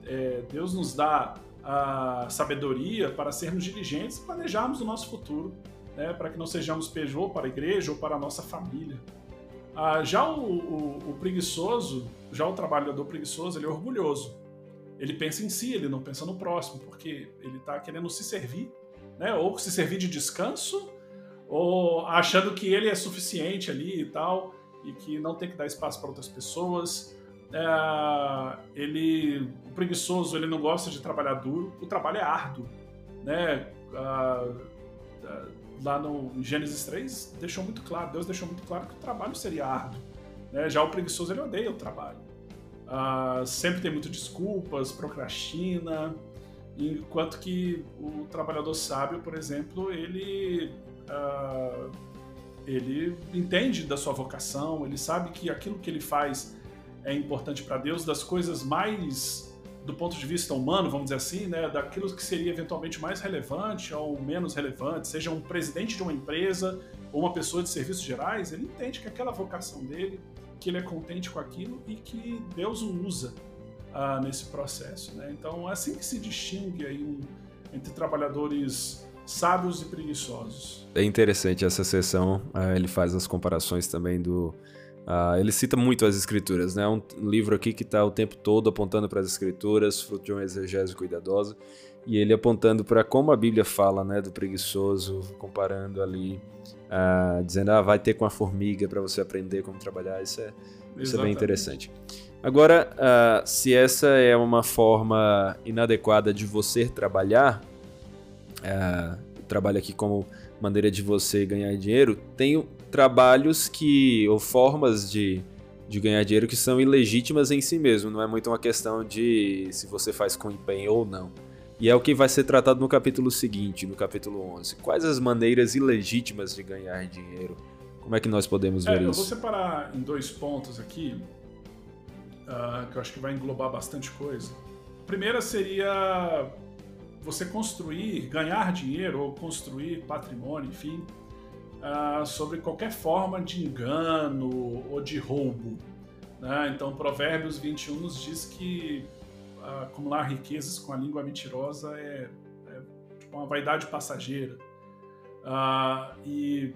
é, Deus nos dá a sabedoria para sermos diligentes e planejarmos o nosso futuro, né, para que não sejamos pejô para a igreja ou para a nossa família. Ah, já o, o, o, preguiçoso, já o trabalhador preguiçoso, ele é orgulhoso. Ele pensa em si, ele não pensa no próximo, porque ele está querendo se servir, né, ou se servir de descanso, ou achando que ele é suficiente ali e tal, e que não tem que dar espaço para outras pessoas é, ele, o preguiçoso, ele não gosta de trabalhar duro, o trabalho é árduo, né? Ah, lá no Gênesis 3 deixou muito claro, Deus deixou muito claro que o trabalho seria árduo. Né? Já o preguiçoso ele odeia o trabalho. Sempre tem muitas desculpas, procrastina, enquanto que o trabalhador sábio, por exemplo, ele ele entende da sua vocação, ele sabe que aquilo que ele faz é importante para Deus, das coisas mais do ponto de vista humano, vamos dizer assim, né, daquilo que seria eventualmente mais relevante ou menos relevante, seja um presidente de uma empresa ou uma pessoa de serviços gerais, ele entende que aquela vocação dele, que ele é contente com aquilo e que Deus o usa ah, nesse processo. Né? Então é assim que se distingue aí um, entre trabalhadores sábios e preguiçosos. É interessante essa sessão, ah, ele faz as comparações também do Uh, ele cita muito as escrituras, né? Um livro aqui que está o tempo todo apontando para as escrituras, fruto de uma exegese cuidadosa, e ele apontando para como a Bíblia fala, né, do preguiçoso, comparando ali, uh, dizendo, ah, vai ter com a formiga para você aprender como trabalhar. Isso é, isso é bem interessante. Agora, uh, se essa é uma forma inadequada de você trabalhar, uh, trabalho aqui como maneira de você ganhar dinheiro, tem trabalhos que ou formas de, de ganhar dinheiro que são ilegítimas em si mesmo, não é muito uma questão de se você faz com empenho ou não. E é o que vai ser tratado no capítulo seguinte, no capítulo 11. Quais as maneiras ilegítimas de ganhar dinheiro Como é que nós podemos ver é, isso? Eu vou separar em dois pontos aqui, uh, que eu acho que vai englobar bastante coisa. A primeira seria você construir, ganhar dinheiro ou construir patrimônio, enfim, uh, sobre qualquer forma de engano ou de roubo. Né? Então, Provérbios 21 nos diz que uh, acumular riquezas com a língua mentirosa é, é tipo uma vaidade passageira. Uh, e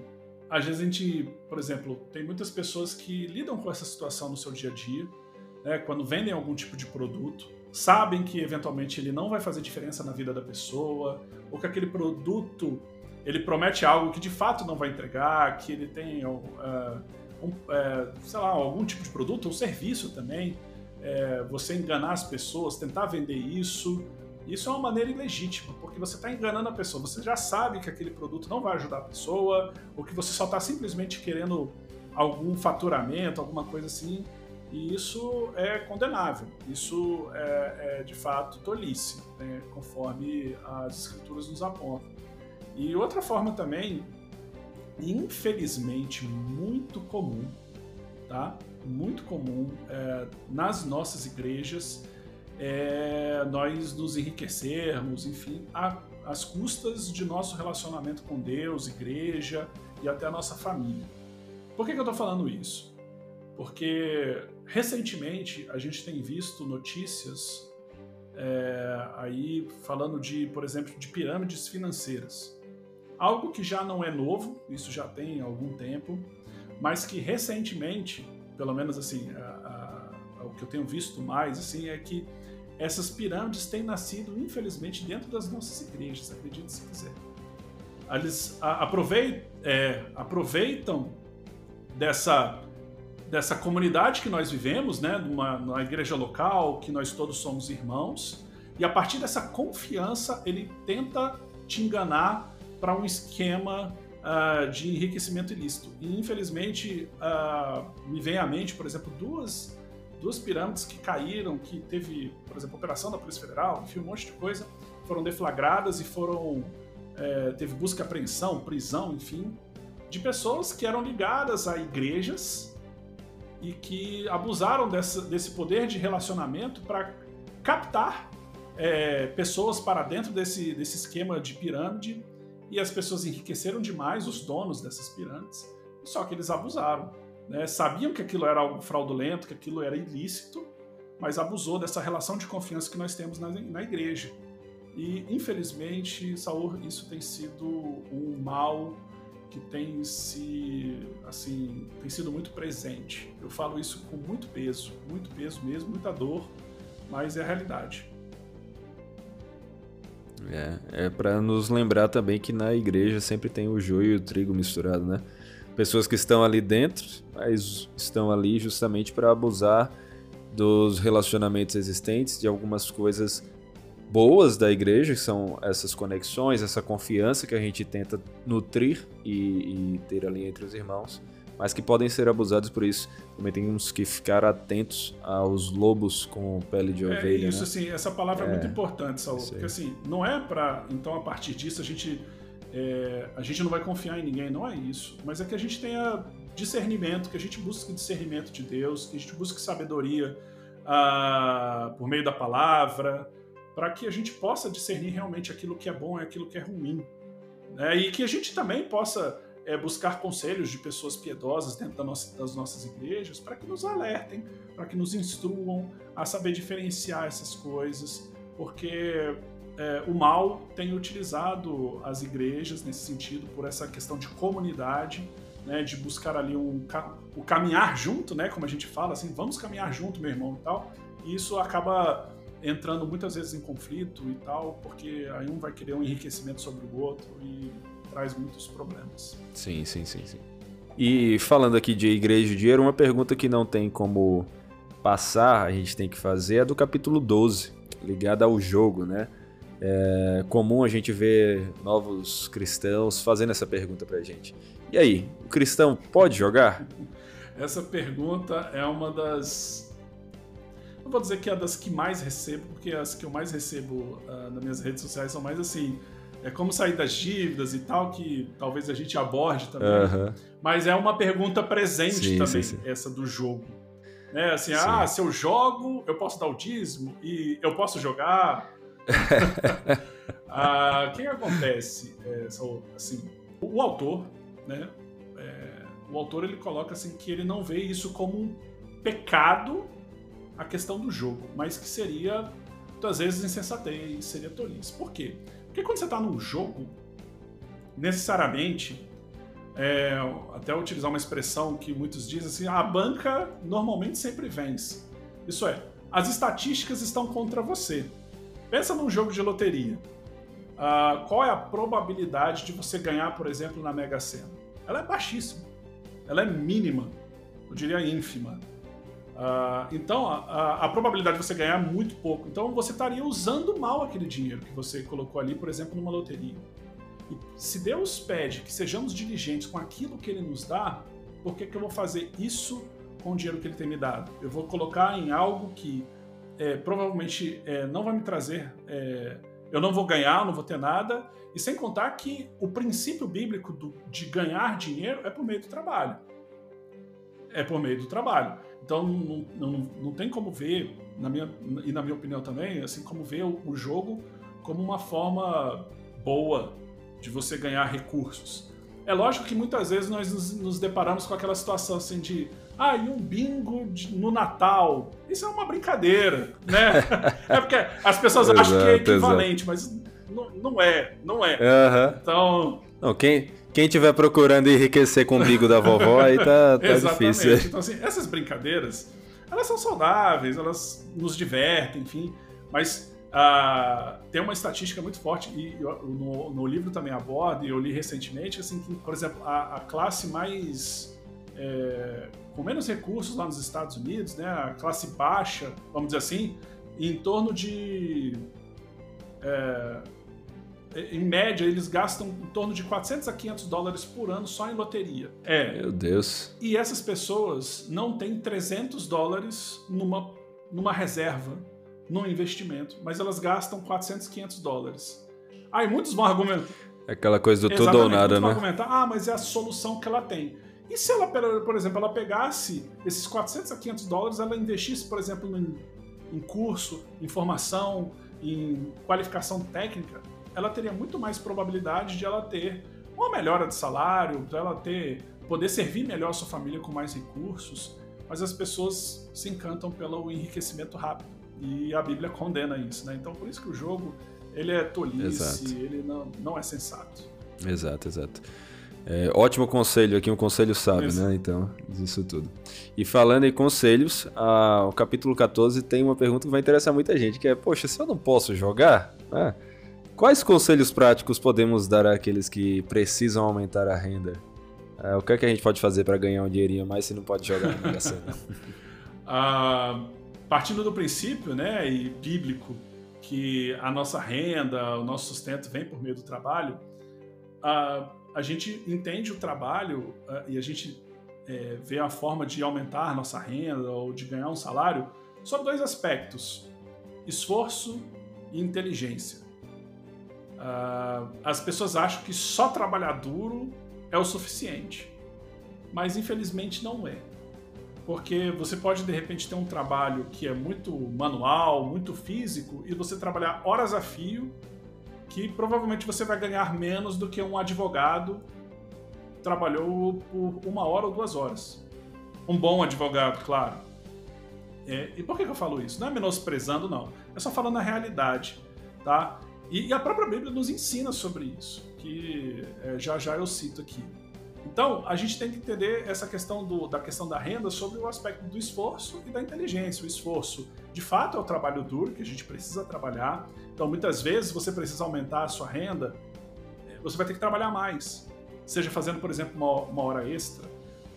às vezes a gente, por exemplo, tem muitas pessoas que lidam com essa situação no seu dia a dia, né? quando vendem algum tipo de produto, sabem que eventualmente ele não vai fazer diferença na vida da pessoa, ou que aquele produto ele promete algo que de fato não vai entregar, que ele tem uh, um, uh, sei lá, algum tipo de produto ou serviço também, uh, você enganar as pessoas, tentar vender isso, isso é uma maneira ilegítima, porque você está enganando a pessoa, você já sabe que aquele produto não vai ajudar a pessoa, ou que você só está simplesmente querendo algum faturamento, alguma coisa assim, e isso é condenável, isso é, é de fato tolice, né, conforme as escrituras nos apontam. E outra forma também, infelizmente muito comum, tá? Muito comum é, nas nossas igrejas, é, nós nos enriquecermos, enfim, às custas de nosso relacionamento com Deus, igreja e até a nossa família. Por que, que eu estou falando isso? Porque recentemente a gente tem visto notícias é, aí falando de, por exemplo, de pirâmides financeiras. Algo que já não é novo, isso já tem algum tempo, mas que recentemente, pelo menos assim, a, a, o que eu tenho visto mais assim é que essas pirâmides têm nascido, infelizmente, dentro das nossas igrejas, acredite se quiser. Eles aproveitam, é, aproveitam dessa, dessa comunidade que nós vivemos, né, numa, numa igreja local, que nós todos somos irmãos, e a partir dessa confiança ele tenta te enganar para um esquema uh, de enriquecimento ilícito. E infelizmente uh, me vem à mente, por exemplo, duas, duas pirâmides que caíram, que teve, por exemplo, operação da Polícia Federal, enfim, um monte de coisa, foram deflagradas e foram é, teve busca e apreensão, prisão, enfim, de pessoas que eram ligadas a igrejas e que abusaram desse poder de relacionamento para captar é, pessoas para dentro desse, desse esquema de pirâmide e as pessoas enriqueceram demais, os donos dessas pirâmides, só que eles abusaram. Né? Sabiam que aquilo era algo fraudulento, que aquilo era ilícito, mas abusou dessa relação de confiança que nós temos na, na igreja. E, infelizmente, Saul, isso tem sido um mal que tem se assim tem sido muito presente. Eu falo isso com muito peso, muito peso mesmo, muita dor, mas é a realidade. É, é para nos lembrar também que na igreja sempre tem o joio e o trigo misturado, né? Pessoas que estão ali dentro, mas estão ali justamente para abusar dos relacionamentos existentes, de algumas coisas boas da igreja, que são essas conexões, essa confiança que a gente tenta nutrir e, e ter ali entre os irmãos mas que podem ser abusados por isso. Também temos que ficar atentos aos lobos com pele de ovelha. É isso, né? assim, essa palavra é, é muito importante, Saul, porque assim, não é para, então, a partir disso, a gente, é, a gente não vai confiar em ninguém, não é isso, mas é que a gente tenha discernimento, que a gente busque discernimento de Deus, que a gente busque sabedoria ah, por meio da palavra, para que a gente possa discernir realmente aquilo que é bom e aquilo que é ruim. Né? E que a gente também possa é, buscar conselhos de pessoas piedosas dentro da nossa, das nossas igrejas para que nos alertem, para que nos instruam a saber diferenciar essas coisas, porque é, o mal tem utilizado as igrejas nesse sentido por essa questão de comunidade, né, de buscar ali um, o caminhar junto, né, como a gente fala assim, vamos caminhar junto, meu irmão e tal. E isso acaba entrando muitas vezes em conflito e tal, porque aí um vai querer um enriquecimento sobre o outro e traz muitos problemas. Sim, sim, sim, sim. E falando aqui de igreja e dinheiro, uma pergunta que não tem como passar, a gente tem que fazer, é do capítulo 12, ligada ao jogo, né? É comum a gente ver novos cristãos fazendo essa pergunta pra gente. E aí, o cristão pode jogar? <laughs> Essa pergunta é uma das. Não vou dizer que é das que mais recebo, porque as que eu mais recebo uh, nas minhas redes sociais são mais assim é como sair das dívidas e tal, que talvez a gente aborde também. Uhum. Mas é uma pergunta presente sim, também, sim, sim. essa do jogo. Né? Assim, ah, se eu jogo, eu posso dar o dízimo e eu posso jogar. <laughs> ah, o que, acontece? É, assim, o autor, né? É, o autor ele coloca assim que ele não vê isso como um pecado a questão do jogo, mas que seria muitas vezes insensatez, seria tolice. Por quê? Porque quando você está num jogo, necessariamente, é, até utilizar uma expressão que muitos dizem assim, a banca normalmente sempre vence. Isso é, as estatísticas estão contra você. Pensa num jogo de loteria. Uh, qual é a probabilidade de você ganhar, por exemplo, na Mega Sena? Ela é baixíssima. Ela é mínima. Eu diria ínfima. Uh, então, a, a, probabilidade de você ganhar é muito pouco. Então, você estaria usando mal aquele dinheiro que você colocou ali, por exemplo, numa loteria. E se Deus pede que sejamos diligentes com aquilo que Ele nos dá, por que, que eu vou fazer isso com o dinheiro que Ele tem me dado? Eu vou colocar em algo que é, provavelmente é, não vai me trazer. É, eu não vou ganhar, não vou ter nada. E sem contar que o princípio bíblico do, de ganhar dinheiro é por meio do trabalho. É por meio do trabalho. Então não, não, não tem como ver, na minha, e na minha opinião também, assim como ver o, o jogo como uma forma boa de você ganhar recursos. É lógico que muitas vezes nós nos, nos deparamos com aquela situação assim de ah, e um bingo de, no Natal. Isso é uma brincadeira, né? <laughs> é porque as pessoas exato, acham que é equivalente, exato. mas não, não, é, não é. Uhum. Então. Não, quem, quem tiver procurando enriquecer com o bigo da vovó, aí tá, <laughs> tá difícil. Então, assim, essas brincadeiras, elas são saudáveis, elas nos divertem, enfim, mas uh, tem uma estatística muito forte, e no, no, livro também aborda, e eu li recentemente, assim, que, por exemplo, a, a classe mais... É, com menos recursos lá nos Estados Unidos, né, a classe baixa, vamos dizer assim, em torno de... É, em média, eles gastam em torno de 400 a 500 dólares por ano só em loteria. É. Meu Deus. E essas pessoas não têm 300 dólares numa, numa reserva, num investimento, mas elas gastam 400, 500 dólares. Aí muitos vão argumentar. É aquela coisa do tudo ou nada, né? Argumentar, ah, mas é a solução que ela tem. E se ela, por exemplo, ela pegasse esses 400 a 500 dólares, ela investisse, por exemplo, em, em curso, em formação, em qualificação técnica, ela teria muito mais probabilidade de ela ter uma melhora de salário, de ela ter poder servir melhor a sua família com mais recursos, mas as pessoas se encantam pelo enriquecimento rápido e a Bíblia condena isso, né? Então por isso que o jogo ele é tolice, exato. ele não, não é sensato. Exato, exato. É, ótimo conselho aqui, um conselho sábio, isso. né? Então, isso tudo. E falando em conselhos, a, o capítulo 14 tem uma pergunta que vai interessar muita gente, que é, poxa, se eu não posso jogar, né? Quais conselhos práticos podemos dar àqueles que precisam aumentar a renda? É, o que é que a gente pode fazer para ganhar um dinheirinho a mais se não pode jogar na Mega Sena? <laughs> ah, partindo do princípio, né, e bíblico, que a nossa renda, o nosso sustento vem por meio do trabalho, a gente entende o trabalho ah, e a gente é, vê a forma de aumentar a nossa renda ou de ganhar um salário sobre dois aspectos: esforço e inteligência. Uh, as pessoas acham que só trabalhar duro é o suficiente, mas infelizmente não é. Porque você pode de repente ter um trabalho que é muito manual, muito físico, e você trabalhar horas a fio, que provavelmente você vai ganhar menos do que um advogado trabalhou por uma hora ou duas horas. Um bom advogado, claro. É, e por que, eu falo isso? Não é menosprezando, não. É só falando a realidade, tá? E, e a própria Bíblia nos ensina sobre isso, que é, já já eu cito aqui. Então, a gente tem que entender essa questão do, da questão da renda sobre o aspecto do esforço e da inteligência. O esforço, de fato, é o trabalho duro que a gente precisa trabalhar. Então, muitas vezes, você precisa aumentar a sua renda, é, você vai ter que trabalhar mais. Seja fazendo, por exemplo, uma, uma hora extra,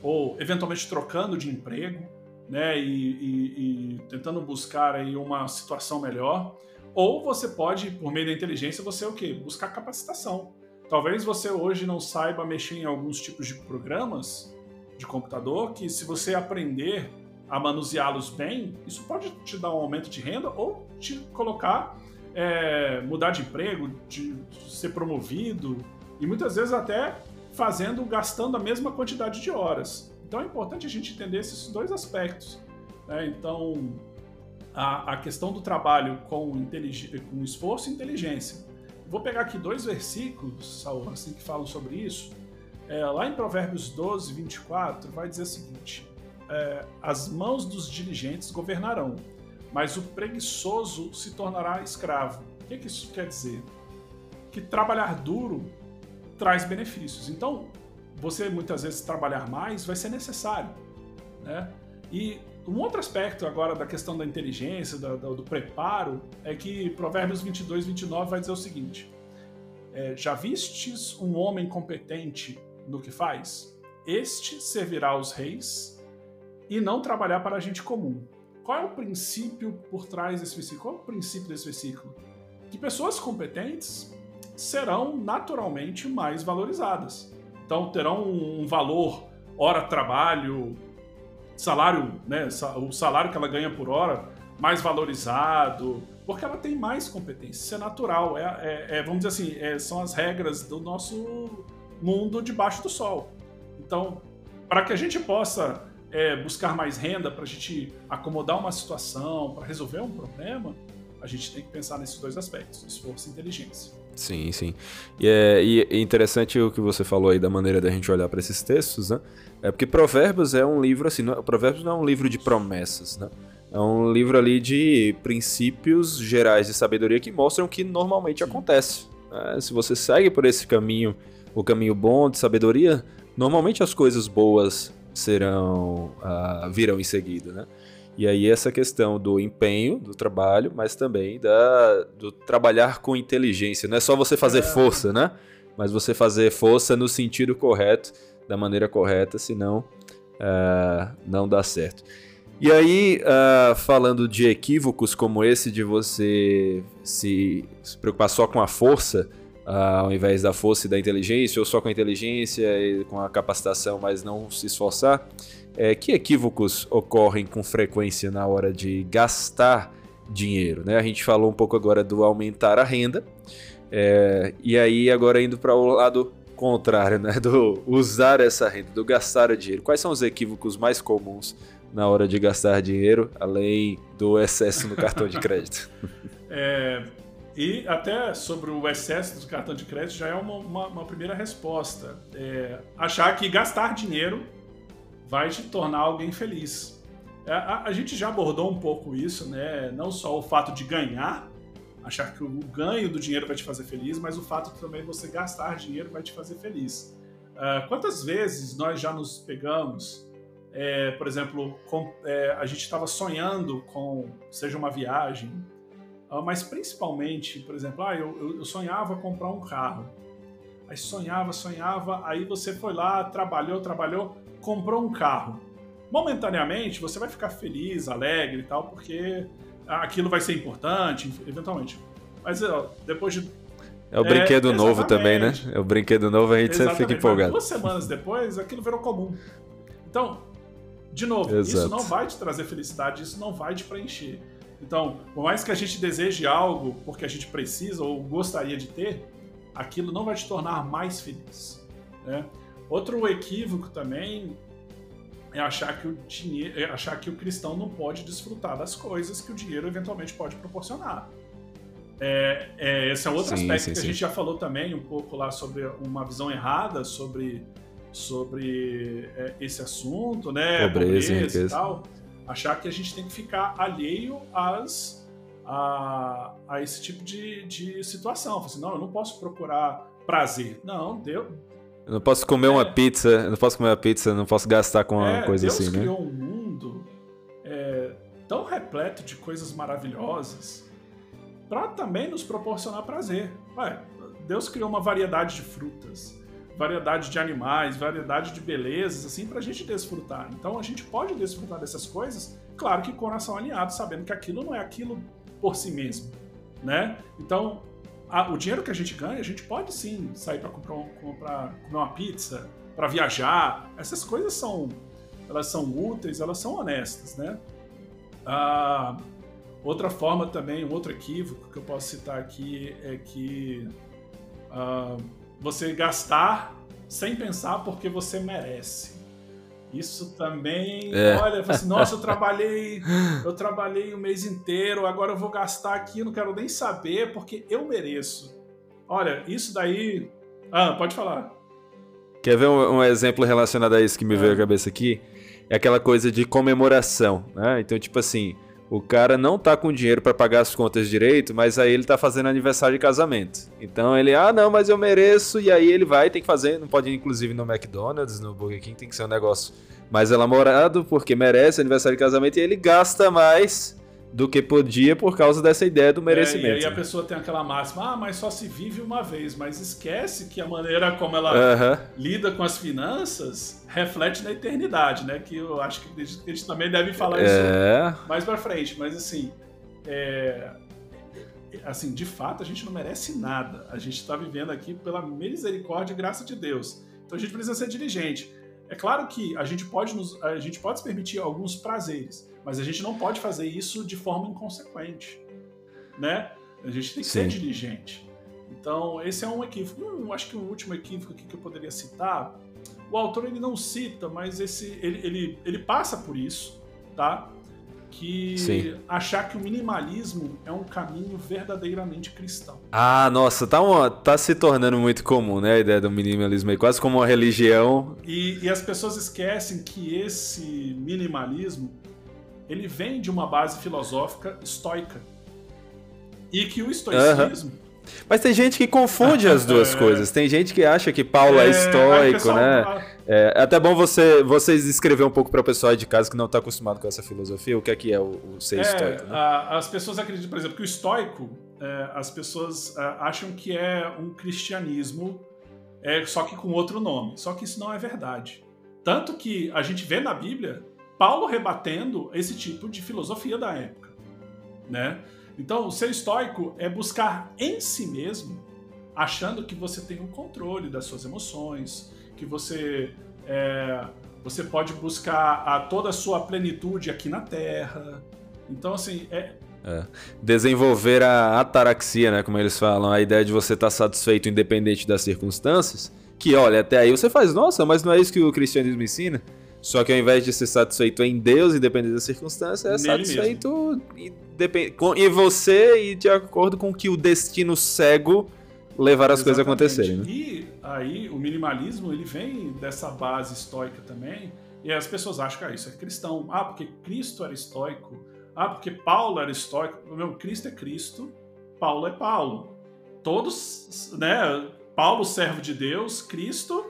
ou eventualmente trocando de emprego, né, e, e, e tentando buscar aí uma situação melhor. Ou você pode, por meio da inteligência, você o quê? Buscar capacitação. Talvez você hoje não saiba mexer em alguns tipos de programas de computador que se você aprender a manuseá-los bem, isso pode te dar um aumento de renda ou te colocar é, mudar de emprego, de, de ser promovido e muitas vezes até fazendo, gastando a mesma quantidade de horas. Então é importante a gente entender esses dois aspectos. Né? Então, a, a, questão do trabalho com, com esforço e inteligência. Vou pegar aqui dois versículos, Saul, assim, que falam sobre isso. É, lá em Provérbios 12, 24, vai dizer o seguinte: é, As mãos dos diligentes governarão, mas o preguiçoso se tornará escravo. O que, que isso quer dizer? Que trabalhar duro traz benefícios. Então, você muitas vezes trabalhar mais vai ser necessário. Né? E um outro aspecto agora da questão da inteligência, do, preparo, é que Provérbios 22, 29 vai dizer o seguinte: é, Já vistes um homem competente no que faz? Este servirá aos reis e não trabalhar para a gente comum. Qual é o princípio por trás desse versículo? Qual é o princípio desse versículo? Que pessoas competentes serão naturalmente mais valorizadas. Então terão um valor hora trabalho, salário, né, o salário que ela ganha por hora mais valorizado, porque ela tem mais competência. Isso é natural, é, é, é vamos dizer assim, é, são as regras do nosso mundo debaixo do sol. Então, para que a gente possa é, buscar mais renda, para a gente acomodar uma situação, para resolver um problema, a gente tem que pensar nesses dois aspectos, esforço e inteligência. Sim, sim. E é, e é interessante o que você falou aí da maneira da gente olhar para esses textos, né? É porque Provérbios é um livro assim, não, Provérbios não é um livro de promessas, né? É um livro ali de princípios gerais de sabedoria que mostram o que normalmente acontece. Né? Se você segue por esse caminho, o caminho bom de sabedoria, normalmente as coisas boas serão uh, virão em seguida, né? E aí essa questão do empenho, do trabalho, mas também da, do trabalhar com inteligência. Não é só você fazer é. força, né? Mas você fazer força no sentido correto, da maneira correta, senão uh, não dá certo. E aí, uh, falando de equívocos como esse de você se, se preocupar só com a força, uh, ao invés da força e da inteligência, ou só com a inteligência e com a capacitação, mas não se esforçar, é, que equívocos ocorrem com frequência na hora de gastar dinheiro? Né? A gente falou um pouco agora do aumentar a renda, é, e aí agora indo para o lado contrário, né? do usar essa renda, do gastar o dinheiro. Quais são os equívocos mais comuns na hora de gastar dinheiro, além do excesso no cartão de crédito? <laughs> é, e até sobre o excesso do cartão de crédito já é uma, uma, uma primeira resposta. É, achar que gastar dinheiro vai te tornar alguém feliz. É, a, a, gente já abordou um pouco isso, né? Não só o fato de ganhar, achar que o ganho do dinheiro vai te fazer feliz, mas o fato de também você gastar dinheiro vai te fazer feliz. Uh, quantas vezes nós já nos pegamos, é, por exemplo, com, é, a gente estava sonhando com, seja uma viagem, uh, mas principalmente, por exemplo, ah, eu, eu sonhava comprar um carro. Aí sonhava, sonhava, aí você foi lá, trabalhou, trabalhou, comprou um carro. Momentaneamente você vai ficar feliz, alegre e tal, porque aquilo vai ser importante, eventualmente. Mas ó, depois de. É o brinquedo é, novo também, né? É o brinquedo novo, a gente sempre fica empolgado. Mas duas semanas depois, aquilo virou comum. Então, de novo, Exato. isso não vai te trazer felicidade, isso não vai te preencher. Então, por mais que a gente deseje algo porque a gente precisa ou gostaria de ter, aquilo não vai te tornar mais feliz. Né? Outro equívoco também é achar que o dinheiro, é achar que o cristão não pode desfrutar das coisas que o dinheiro eventualmente pode proporcionar. É, é, esse é outro sim, aspecto sim, que sim. a gente já falou também um pouco lá sobre uma visão errada sobre, sobre é, esse assunto, né? Pobreza, Pobreza e tal. Achar que a gente tem que ficar alheio às, a, a esse tipo de, de situação. Assim, não, eu não posso procurar prazer. Não, deu, eu não posso comer é. uma pizza, eu não posso comer uma pizza, não posso gastar com uma é, coisa Deus assim, né? Deus criou um mundo é, tão repleto de coisas maravilhosas para também nos proporcionar prazer. Ué, Deus criou uma variedade de frutas, variedade de animais, variedade de belezas, assim, para a gente desfrutar. Então a gente pode desfrutar dessas coisas, claro que com o coração alinhado, sabendo que aquilo não é aquilo por si mesmo, né? Então a, o dinheiro que a gente ganha, a gente pode sim sair para comprar, um, comprar comer uma pizza, para viajar. Essas coisas são, elas são úteis, elas são honestas, né? Ah, Outra forma também, um outro equívoco que eu posso citar aqui é que uh, você gastar sem pensar porque você merece. Isso também, é. olha, assim, nossa, eu <laughs> trabalhei, eu trabalhei o mês inteiro, agora eu vou gastar aqui, eu não quero nem saber porque eu mereço. Olha, isso daí, ah, pode falar. Quer ver um, um exemplo relacionado a isso que me é. veio à cabeça aqui? É aquela coisa de comemoração, né? Então, tipo assim, o cara não tá com dinheiro para pagar as contas direito, mas aí ele tá fazendo aniversário de casamento. Então ele, ah, não, mas eu mereço, e aí ele vai, tem que fazer, não pode ir inclusive no McDonald's, no Burger King, tem que ser um negócio mais elaborado, porque merece aniversário de casamento, e ele gasta mais do que podia por causa dessa ideia do merecimento. É, e aí a pessoa tem aquela máxima, ah, mas só se vive uma vez, mas esquece que a maneira como ela lida com as finanças reflete na eternidade, né? Que eu acho que a gente também deve falar é... isso mais pra frente, mas assim, é... assim, de fato a gente não merece nada. A gente está vivendo aqui pela misericórdia e graça de Deus. Então a gente precisa ser diligente. É claro que a gente pode nos, a gente pode se permitir alguns prazeres, mas a gente não pode fazer isso de forma inconsequente, né? A gente tem que Sim. ser diligente. Então, esse é um equívoco. Acho que o último equívoco aqui que eu poderia citar, o autor ele não cita, mas esse ele, ele, ele passa por isso, tá? que Sim. achar que o minimalismo é um caminho verdadeiramente cristão. Ah, nossa, tá, uma, tá se tornando muito comum, né? A ideia do minimalismo aí, quase como uma religião. E, e as pessoas esquecem que esse minimalismo ele vem de uma base filosófica estoica. E que o estoicismo. Uhum. Mas tem gente que confunde as duas <laughs> é. coisas. Tem gente que acha que Paulo é, é estoico, pessoal, né? É, até bom você, vocês escrever um pouco para o pessoal de casa que não está acostumado com essa filosofia. O que é que é o, o ser é, estoico? Né? A, as pessoas acreditam, por exemplo, que o estoico, é, as pessoas é, acham que é um cristianismo, é, só que com outro nome. Só que isso não é verdade. Tanto que a gente vê na Bíblia Paulo rebatendo esse tipo de filosofia da época, né? Então, ser estoico é buscar em si mesmo, achando que você tem o controle das suas emoções, que você é, você pode buscar a toda a sua plenitude aqui na Terra. Então, assim, é, é. Desenvolver a ataraxia, né? Como eles falam, a ideia de você estar tá satisfeito independente das circunstâncias. Que, olha, até aí você faz, nossa, mas não é isso que o cristianismo ensina? Só que ao invés de ser satisfeito em Deus, independente das circunstâncias, é Nele satisfeito em você e de acordo com que o destino cego levar as Exatamente. coisas a acontecerem. Né? E aí o minimalismo ele vem dessa base estoica também, e as pessoas acham que ah, isso é cristão. Ah, porque Cristo era estoico. Ah, porque Paulo era estoico. Meu, Cristo é Cristo, Paulo é Paulo. Todos, né? Paulo, servo de Deus, Cristo,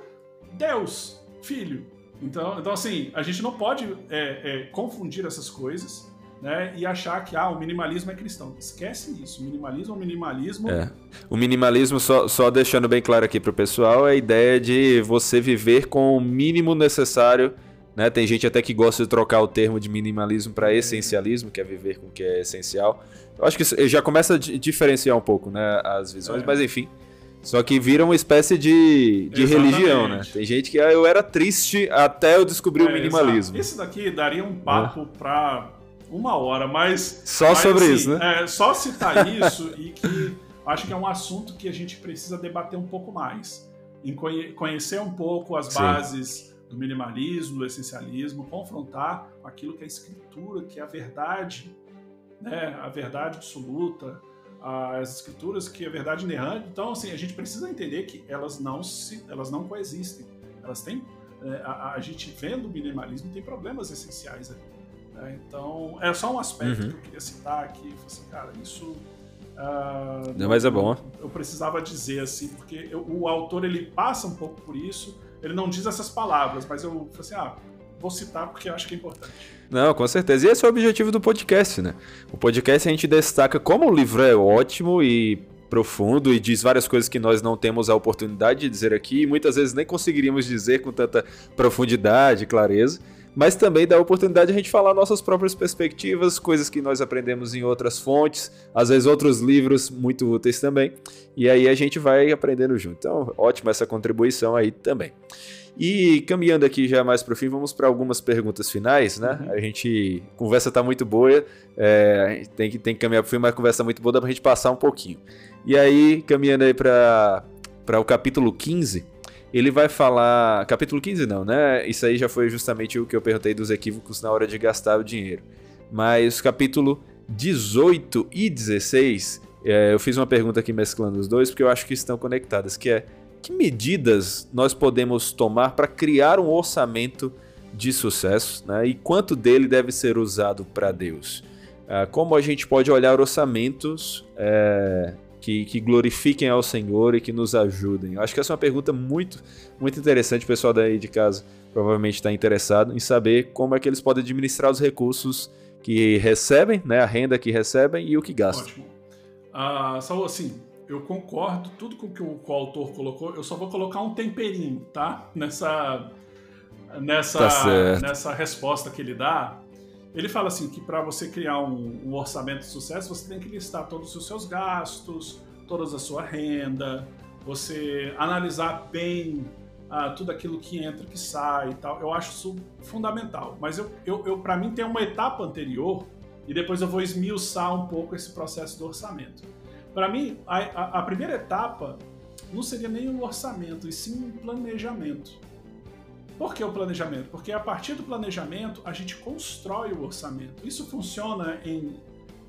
Deus, Filho. Então, então assim, a gente não pode é, é, confundir essas coisas. Né, e achar que ah, o minimalismo é cristão. Esquece isso. Minimalismo é minimalismo. É. O minimalismo, só, só deixando bem claro aqui para o pessoal, é a ideia de você viver com o mínimo necessário. Né? Tem gente até que gosta de trocar o termo de minimalismo para essencialismo, que é viver com o que é essencial. Eu acho que já começa a diferenciar um pouco né, as visões, é. mas enfim. Só que vira uma espécie de, de religião, né? Tem gente que ah, eu era triste até eu descobrir é, o minimalismo. Exato. Esse daqui daria um papo é. pra uma hora, mas. Só mas, sobre assim, isso, né? É, só citar isso e que acho que é um assunto que a gente precisa debater um pouco mais. Em conhecer um pouco as Sim. bases do minimalismo, do essencialismo, confrontar aquilo que é a escritura, que é a verdade, né? A verdade absoluta as escrituras que é verdade inerrante. Então, assim, a gente precisa entender que elas não se, elas não coexistem. Elas têm é, a, a, gente vendo o minimalismo tem problemas essenciais ali. Né? Então, é só um aspecto uhum. que eu queria citar aqui. Assim, cara, isso uh, não, mas é bom. Eu, eu precisava dizer assim, porque eu, o autor ele passa um pouco por isso. Ele não diz essas palavras, mas eu falei assim, ah, vou citar porque eu acho que é importante. Não, com certeza. E esse é o objetivo do podcast, né? O podcast a gente destaca como o livro é ótimo e profundo e diz várias coisas que nós não temos a oportunidade de dizer aqui e muitas vezes nem conseguiríamos dizer com tanta profundidade clareza. mas também dá a oportunidade de a gente falar nossas próprias perspectivas, coisas que nós aprendemos em outras fontes, às vezes outros livros muito úteis também, e aí a gente vai aprendendo junto. Então, ótima essa contribuição aí também. E caminhando aqui já mais para o fim, vamos para algumas perguntas finais, né? Uhum. A gente. A conversa está muito boa, é, tem, que, tem que caminhar para o fim, mas a conversa tá muito boa, dá para a gente passar um pouquinho. E aí, caminhando aí para o capítulo 15, ele vai falar. Capítulo 15 não, né? Isso aí já foi justamente o que eu perguntei dos equívocos na hora de gastar o dinheiro. Mas capítulo 18 e 16, é, eu fiz uma pergunta aqui mesclando os dois, porque eu acho que estão conectadas, que é que medidas nós podemos tomar para criar um orçamento de sucesso né? e quanto dele deve ser usado para Deus? Ah, como a gente pode olhar orçamentos é, que, que, glorifiquem ao Senhor e que nos ajudem? Eu acho que essa é uma pergunta muito, muito interessante. O pessoal daí de casa provavelmente está interessado em saber como é que eles podem administrar os recursos que recebem, né? a renda que recebem e o que gastam. Ótimo. Ah, assim, eu concordo tudo com o que o, o, autor colocou. Eu só vou colocar um temperinho, tá? Nessa nessa tá nessa resposta que ele dá. Ele fala assim que para você criar um, um, orçamento de sucesso, você tem que listar todos os seus gastos, toda a sua renda, você analisar bem ah, tudo aquilo que entra, que sai e tal. Eu acho isso fundamental. Mas eu, eu, eu para mim tem uma etapa anterior e depois eu vou esmiuçar um pouco esse processo do orçamento. Para mim, a, a, a, primeira etapa não seria nem um orçamento, e sim um planejamento. Por que o planejamento? Porque a partir do planejamento a gente constrói o orçamento. Isso funciona em,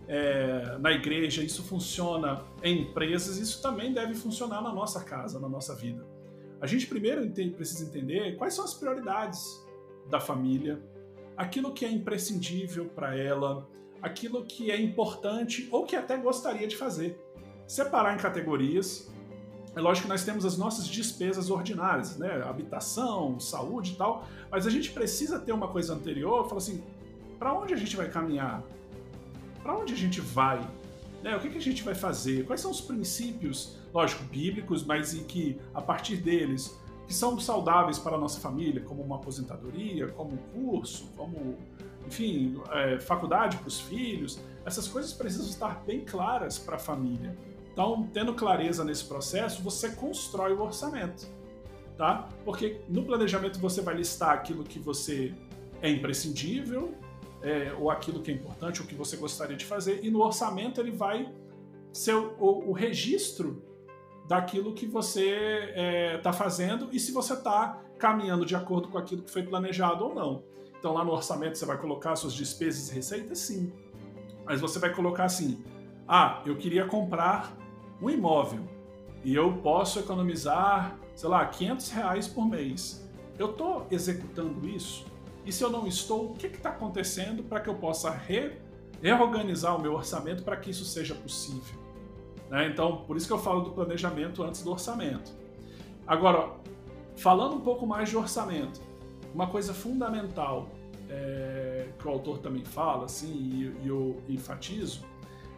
é, na igreja, isso funciona em empresas, isso também deve funcionar na nossa casa, na nossa vida. A gente primeiro precisa entender quais são as prioridades da família, aquilo que é imprescindível para ela, aquilo que é importante ou que até gostaria de fazer separar em categorias. É lógico que nós temos as nossas despesas ordinárias, né? Habitação, saúde e tal, mas a gente precisa ter uma coisa anterior, falar assim, para onde a gente vai caminhar? Para onde a gente vai? Né? O que, que a gente vai fazer? Quais são os princípios, lógico, bíblicos, mas em que, a partir deles, que são saudáveis para a nossa família, como uma aposentadoria, como um curso, como, enfim, é, faculdade para os filhos, essas coisas precisam estar bem claras para a família. Então, tendo clareza nesse processo, você constrói o orçamento, tá? Porque no planejamento você vai listar aquilo que você é imprescindível, é, ou aquilo que é importante, ou que você gostaria de fazer, e no orçamento ele vai ser o, o, o registro daquilo que você está é, tá fazendo e se você está caminhando de acordo com aquilo que foi planejado ou não. Então lá no orçamento você vai colocar suas despesas e receitas, sim. Mas você vai colocar assim: ah, eu queria comprar um imóvel e eu posso economizar, sei lá, 500 reais por mês. Eu estou executando isso? E se eu não estou, o que está acontecendo para que eu possa re reorganizar o meu orçamento para que isso seja possível? Né? Então, por isso que eu falo do planejamento antes do orçamento. Agora, falando um pouco mais de orçamento, uma coisa fundamental é, que o autor também fala, assim, e, e eu enfatizo,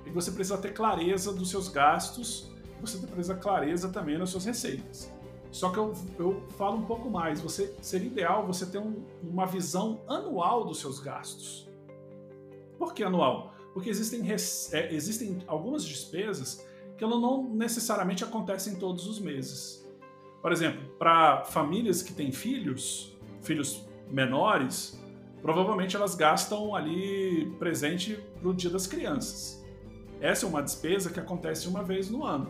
que você precisa ter clareza dos seus gastos, você precisa ter clareza também nas suas receitas. Só que eu, eu falo um pouco mais, você seria ideal você ter um, uma visão anual dos seus gastos. Por que anual? Porque existem, é, existem algumas despesas que elas não necessariamente acontecem todos os meses. Por exemplo, para famílias que têm filhos, filhos menores, provavelmente elas gastam ali presente para o Dia das Crianças. Essa é uma despesa que acontece uma vez no ano.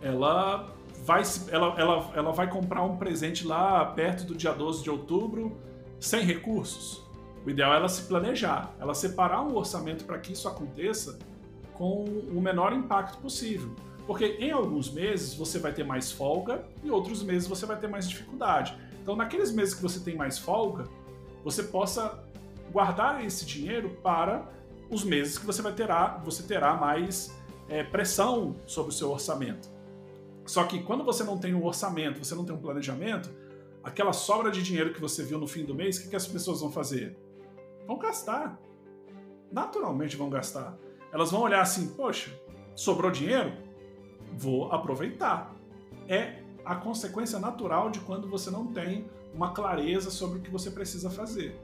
Ela vai, ela, ela, ela vai comprar um presente lá perto do dia 12 de outubro sem recursos. O ideal é ela se planejar, ela separar um orçamento para que isso aconteça com o menor impacto possível. Porque em alguns meses você vai ter mais folga e outros meses você vai ter mais dificuldade. Então, naqueles meses que você tem mais folga, você possa guardar esse dinheiro para os meses que você vai terá, você terá mais é, pressão sobre o seu orçamento. Só que quando você não tem um orçamento, você não tem um planejamento, aquela sobra de dinheiro que você viu no fim do mês, o que, que as pessoas vão fazer? Vão gastar. Naturalmente vão gastar. Elas vão olhar assim, poxa, sobrou dinheiro? Vou aproveitar. É a consequência natural de quando você não tem uma clareza sobre o que você precisa fazer.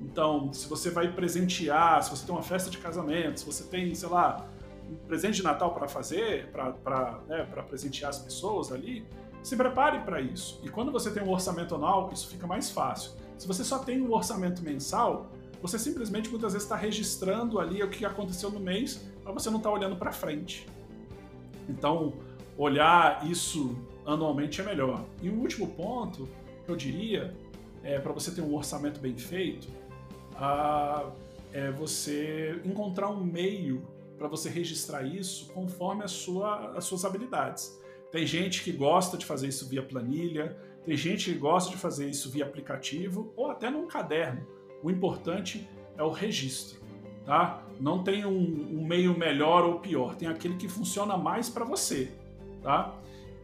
Então, se você vai presentear, se você tem uma festa de casamento, se você tem, sei lá, um presente de Natal para fazer, para né, presentear as pessoas ali, se prepare para isso. E quando você tem um orçamento anual, isso fica mais fácil. Se você só tem um orçamento mensal, você simplesmente muitas vezes está registrando ali o que aconteceu no mês, mas você não está olhando para frente. Então, olhar isso anualmente é melhor. E o último ponto que eu diria é para você ter um orçamento bem feito, a, é você encontrar um meio para você registrar isso conforme a sua, as suas habilidades. Tem gente que gosta de fazer isso via planilha, tem gente que gosta de fazer isso via aplicativo ou até num caderno. O importante é o registro, tá? Não tem um, um meio melhor ou pior, tem aquele que funciona mais para você, tá?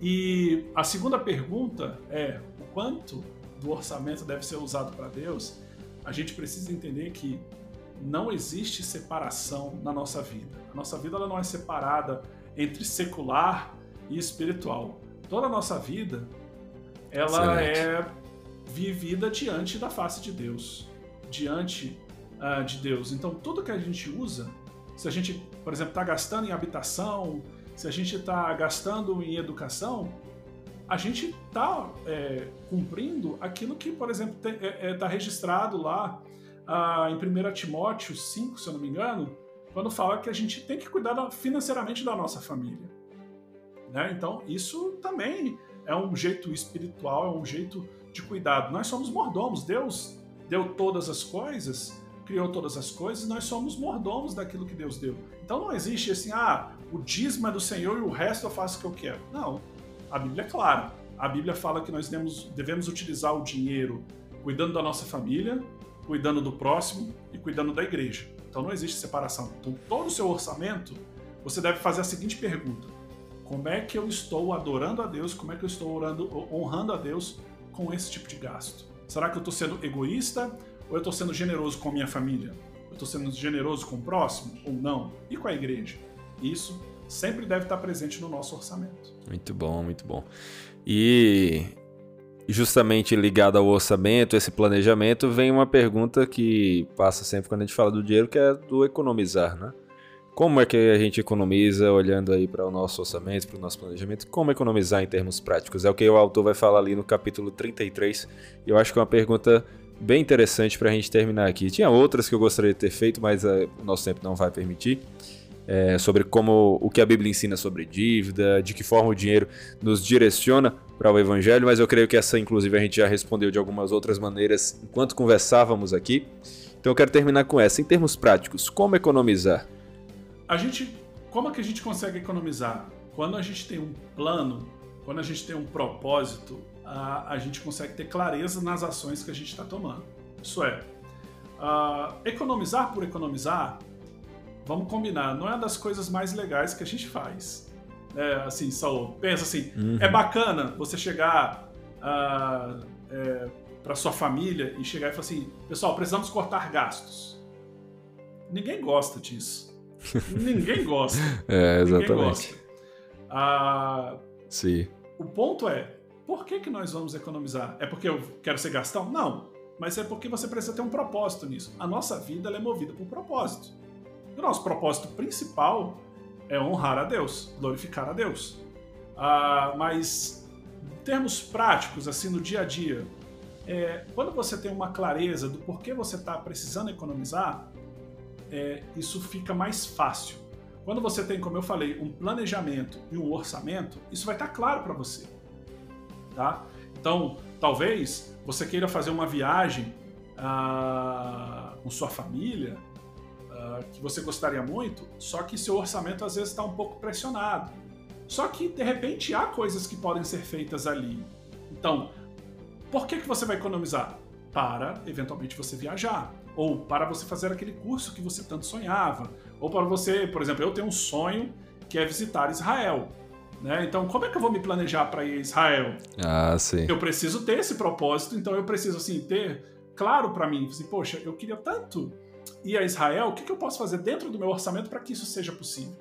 E a segunda pergunta é o quanto do orçamento deve ser usado para Deus? A gente precisa entender que não existe separação na nossa vida. A nossa vida ela não é separada entre secular e espiritual. Toda a nossa vida ela Excelente. é vivida diante da face de Deus, diante uh, de Deus. Então tudo que a gente usa, se a gente, por exemplo, está gastando em habitação, se a gente está gastando em educação, a gente está é, cumprindo aquilo que, por exemplo, está é, é, tá registrado lá ah, em 1 Timóteo 5, se eu não me engano, quando fala que a gente tem que cuidar financeiramente da nossa família. Né? Então, isso também é um jeito espiritual, é um jeito de cuidado. Nós somos mordomos. Deus deu todas as coisas, criou todas as coisas, e nós somos mordomos daquilo que Deus deu. Então não existe assim, ah, o dízimo é do Senhor e o resto eu faço o que eu quero. Não. A Bíblia é clara. A Bíblia fala que nós devemos, utilizar o dinheiro cuidando da nossa família, cuidando do próximo e cuidando da igreja. Então não existe separação. Então todo o seu orçamento, você deve fazer a seguinte pergunta: como é que eu estou adorando a Deus? Como é que eu estou orando, honrando a Deus com esse tipo de gasto? Será que eu estou sendo egoísta ou eu estou sendo generoso com a minha família? Eu estou sendo generoso com o próximo ou não? E com a igreja? Isso sempre deve estar presente no nosso orçamento. Muito bom, muito bom. E justamente ligado ao orçamento, esse planejamento, vem uma pergunta que passa sempre quando a gente fala do dinheiro, que é do economizar, né? Como é que a gente economiza olhando aí para o nosso orçamento, para o nosso planejamento? Como economizar em termos práticos? É o que o autor vai falar ali no capítulo 33. E eu acho que é uma pergunta bem interessante para a gente terminar aqui. Tinha outras que eu gostaria de ter feito, mas uh, o nosso tempo não vai permitir é, sobre como o que a Bíblia ensina sobre dívida, de que forma o dinheiro nos direciona para o Evangelho, mas eu creio que essa, inclusive, a gente já respondeu de algumas outras maneiras enquanto conversávamos aqui. Então eu quero terminar com essa. Em termos práticos, como economizar? A gente, como é que a gente consegue economizar? Quando a gente tem um plano, quando a gente tem um propósito, a, a gente consegue ter clareza nas ações que a gente está tomando. Isso é, uh, economizar por economizar vamos combinar, não é uma das coisas mais legais que a gente faz. É, assim, Saul, pensa assim, uhum. é bacana você chegar uh, é, para sua família e chegar e falar assim, pessoal, precisamos cortar gastos. Ninguém gosta disso. <laughs> Ninguém gosta. É, exatamente. Uh, Sim. O ponto é, por que, que nós vamos economizar? É porque eu quero ser gastão? Não. Mas é porque você precisa ter um propósito nisso. A nossa vida é movida por propósito. O nosso propósito principal é honrar a Deus, glorificar a Deus. Ah, mas, em termos práticos, assim, no dia a dia, é, quando você tem uma clareza do porquê você está precisando economizar, é, isso fica mais fácil. Quando você tem, como eu falei, um planejamento e um orçamento, isso vai estar tá claro para você. Tá? Então, talvez você queira fazer uma viagem ah, com sua família que você gostaria muito, só que seu orçamento às vezes está um pouco pressionado. Só que de repente há coisas que podem ser feitas ali. Então, por que, que você vai economizar? Para eventualmente você viajar, ou para você fazer aquele curso que você tanto sonhava, ou para você, por exemplo, eu tenho um sonho que é visitar Israel. Né? Então, como é que eu vou me planejar para ir a Israel? Ah, sim. Eu preciso ter esse propósito, então eu preciso assim ter claro para mim, assim, poxa, eu queria tanto ir a Israel, o que, eu posso fazer dentro do meu orçamento para que isso seja possível?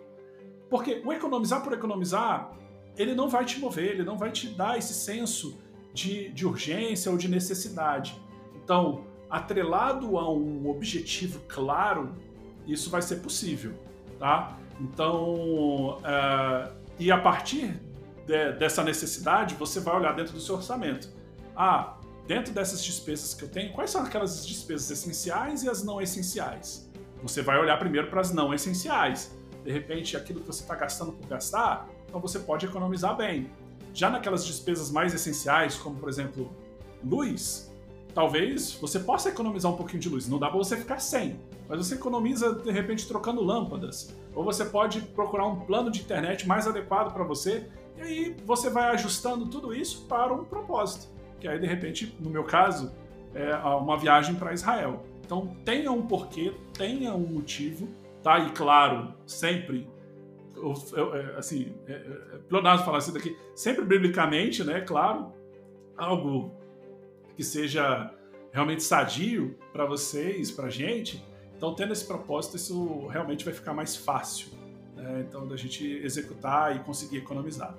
Porque o economizar por economizar, ele não vai te mover, ele não vai te dar esse senso de, de urgência ou de necessidade. Então, atrelado a um objetivo claro, isso vai ser possível, tá? Então, uh, e a partir de, dessa necessidade, você vai olhar dentro do seu orçamento. Ah, dentro dessas despesas que eu tenho, quais são aquelas despesas essenciais e as não essenciais? Você vai olhar primeiro para as não essenciais. De repente, aquilo que você está gastando por gastar, então você pode economizar bem. Já naquelas despesas mais essenciais, como por exemplo, luz, talvez você possa economizar um pouquinho de luz. Não dá para você ficar sem, mas você economiza de repente trocando lâmpadas. Ou você pode procurar um plano de internet mais adequado para você e aí você vai ajustando tudo isso para um propósito. Que aí de repente, no meu caso, é uma viagem para Israel. Então tenha um porquê, tenha um motivo, tá? E claro, sempre é, assim, é, é, falar isso daqui, sempre biblicamente, né? Claro, algo que seja realmente sadio para vocês, para gente. Então, tendo esse propósito, isso realmente vai ficar mais fácil. Né? Então, da gente executar e conseguir economizar.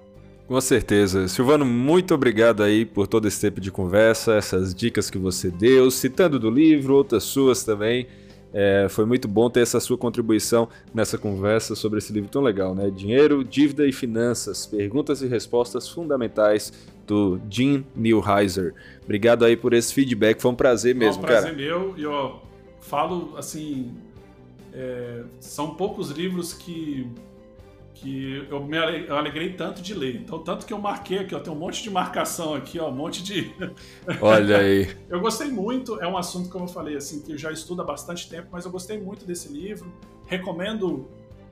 Com certeza. Silvano, muito obrigado aí por todo esse tempo de conversa, essas dicas que você deu, citando do livro, outras suas também. É, foi muito bom ter essa sua contribuição nessa conversa sobre esse livro tão legal, né? Dinheiro, Dívida e Finanças, Perguntas e Respostas Fundamentais, do Jim Neuheiser. Obrigado aí por esse feedback, foi um prazer mesmo, cara. É um prazer cara. meu, e ó, falo assim, é, são poucos livros que que eu me alegrei tanto de ler. Então, tanto que eu marquei aqui, ó, tem um monte de marcação aqui, ó, um monte de. <laughs> Olha aí. eu gostei muito, é um assunto, como eu falei, assim, que eu já estudo há bastante tempo, mas eu gostei muito desse livro. Recomendo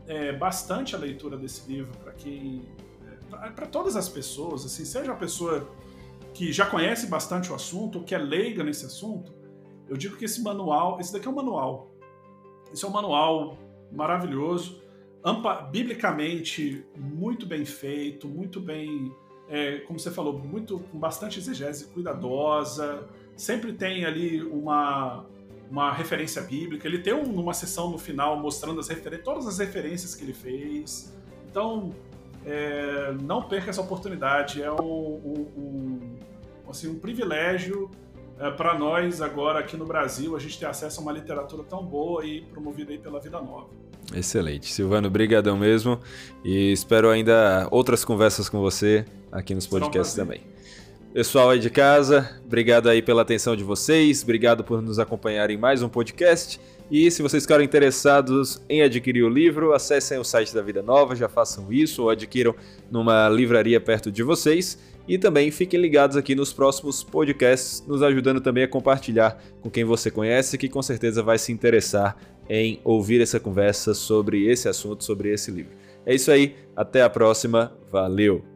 é, bastante a leitura desse livro para quem. É, para todas as pessoas, assim, seja a pessoa que já conhece bastante o assunto ou que é leiga nesse assunto, eu digo que esse manual, esse daqui é um manual. Esse é um manual maravilhoso biblicamente muito bem feito, muito bem, é, como você falou, muito com bastante exegese cuidadosa. Sempre tem ali uma, uma referência bíblica. Ele tem um, uma sessão no final mostrando as todas as referências que ele fez. Então, é, não perca essa oportunidade. É um, um, um assim, um privilégio é, para nós agora aqui no Brasil a gente ter acesso a uma literatura tão boa e promovida aí pela Vida Nova. Excelente. Silvano, brigadão mesmo. E espero ainda outras conversas com você aqui nos podcasts também. Pessoal aí de casa, obrigado aí pela atenção de vocês, obrigado por nos acompanhar em mais um podcast. E se vocês ficarem interessados em adquirir o livro, acessem o site da Vida Nova, já façam isso ou adquiram numa livraria perto de vocês. E também fiquem ligados aqui nos próximos podcasts, nos ajudando também a compartilhar com quem você conhece, que com certeza vai se interessar em ouvir essa conversa sobre esse assunto, sobre esse livro. É isso aí, até a próxima, valeu!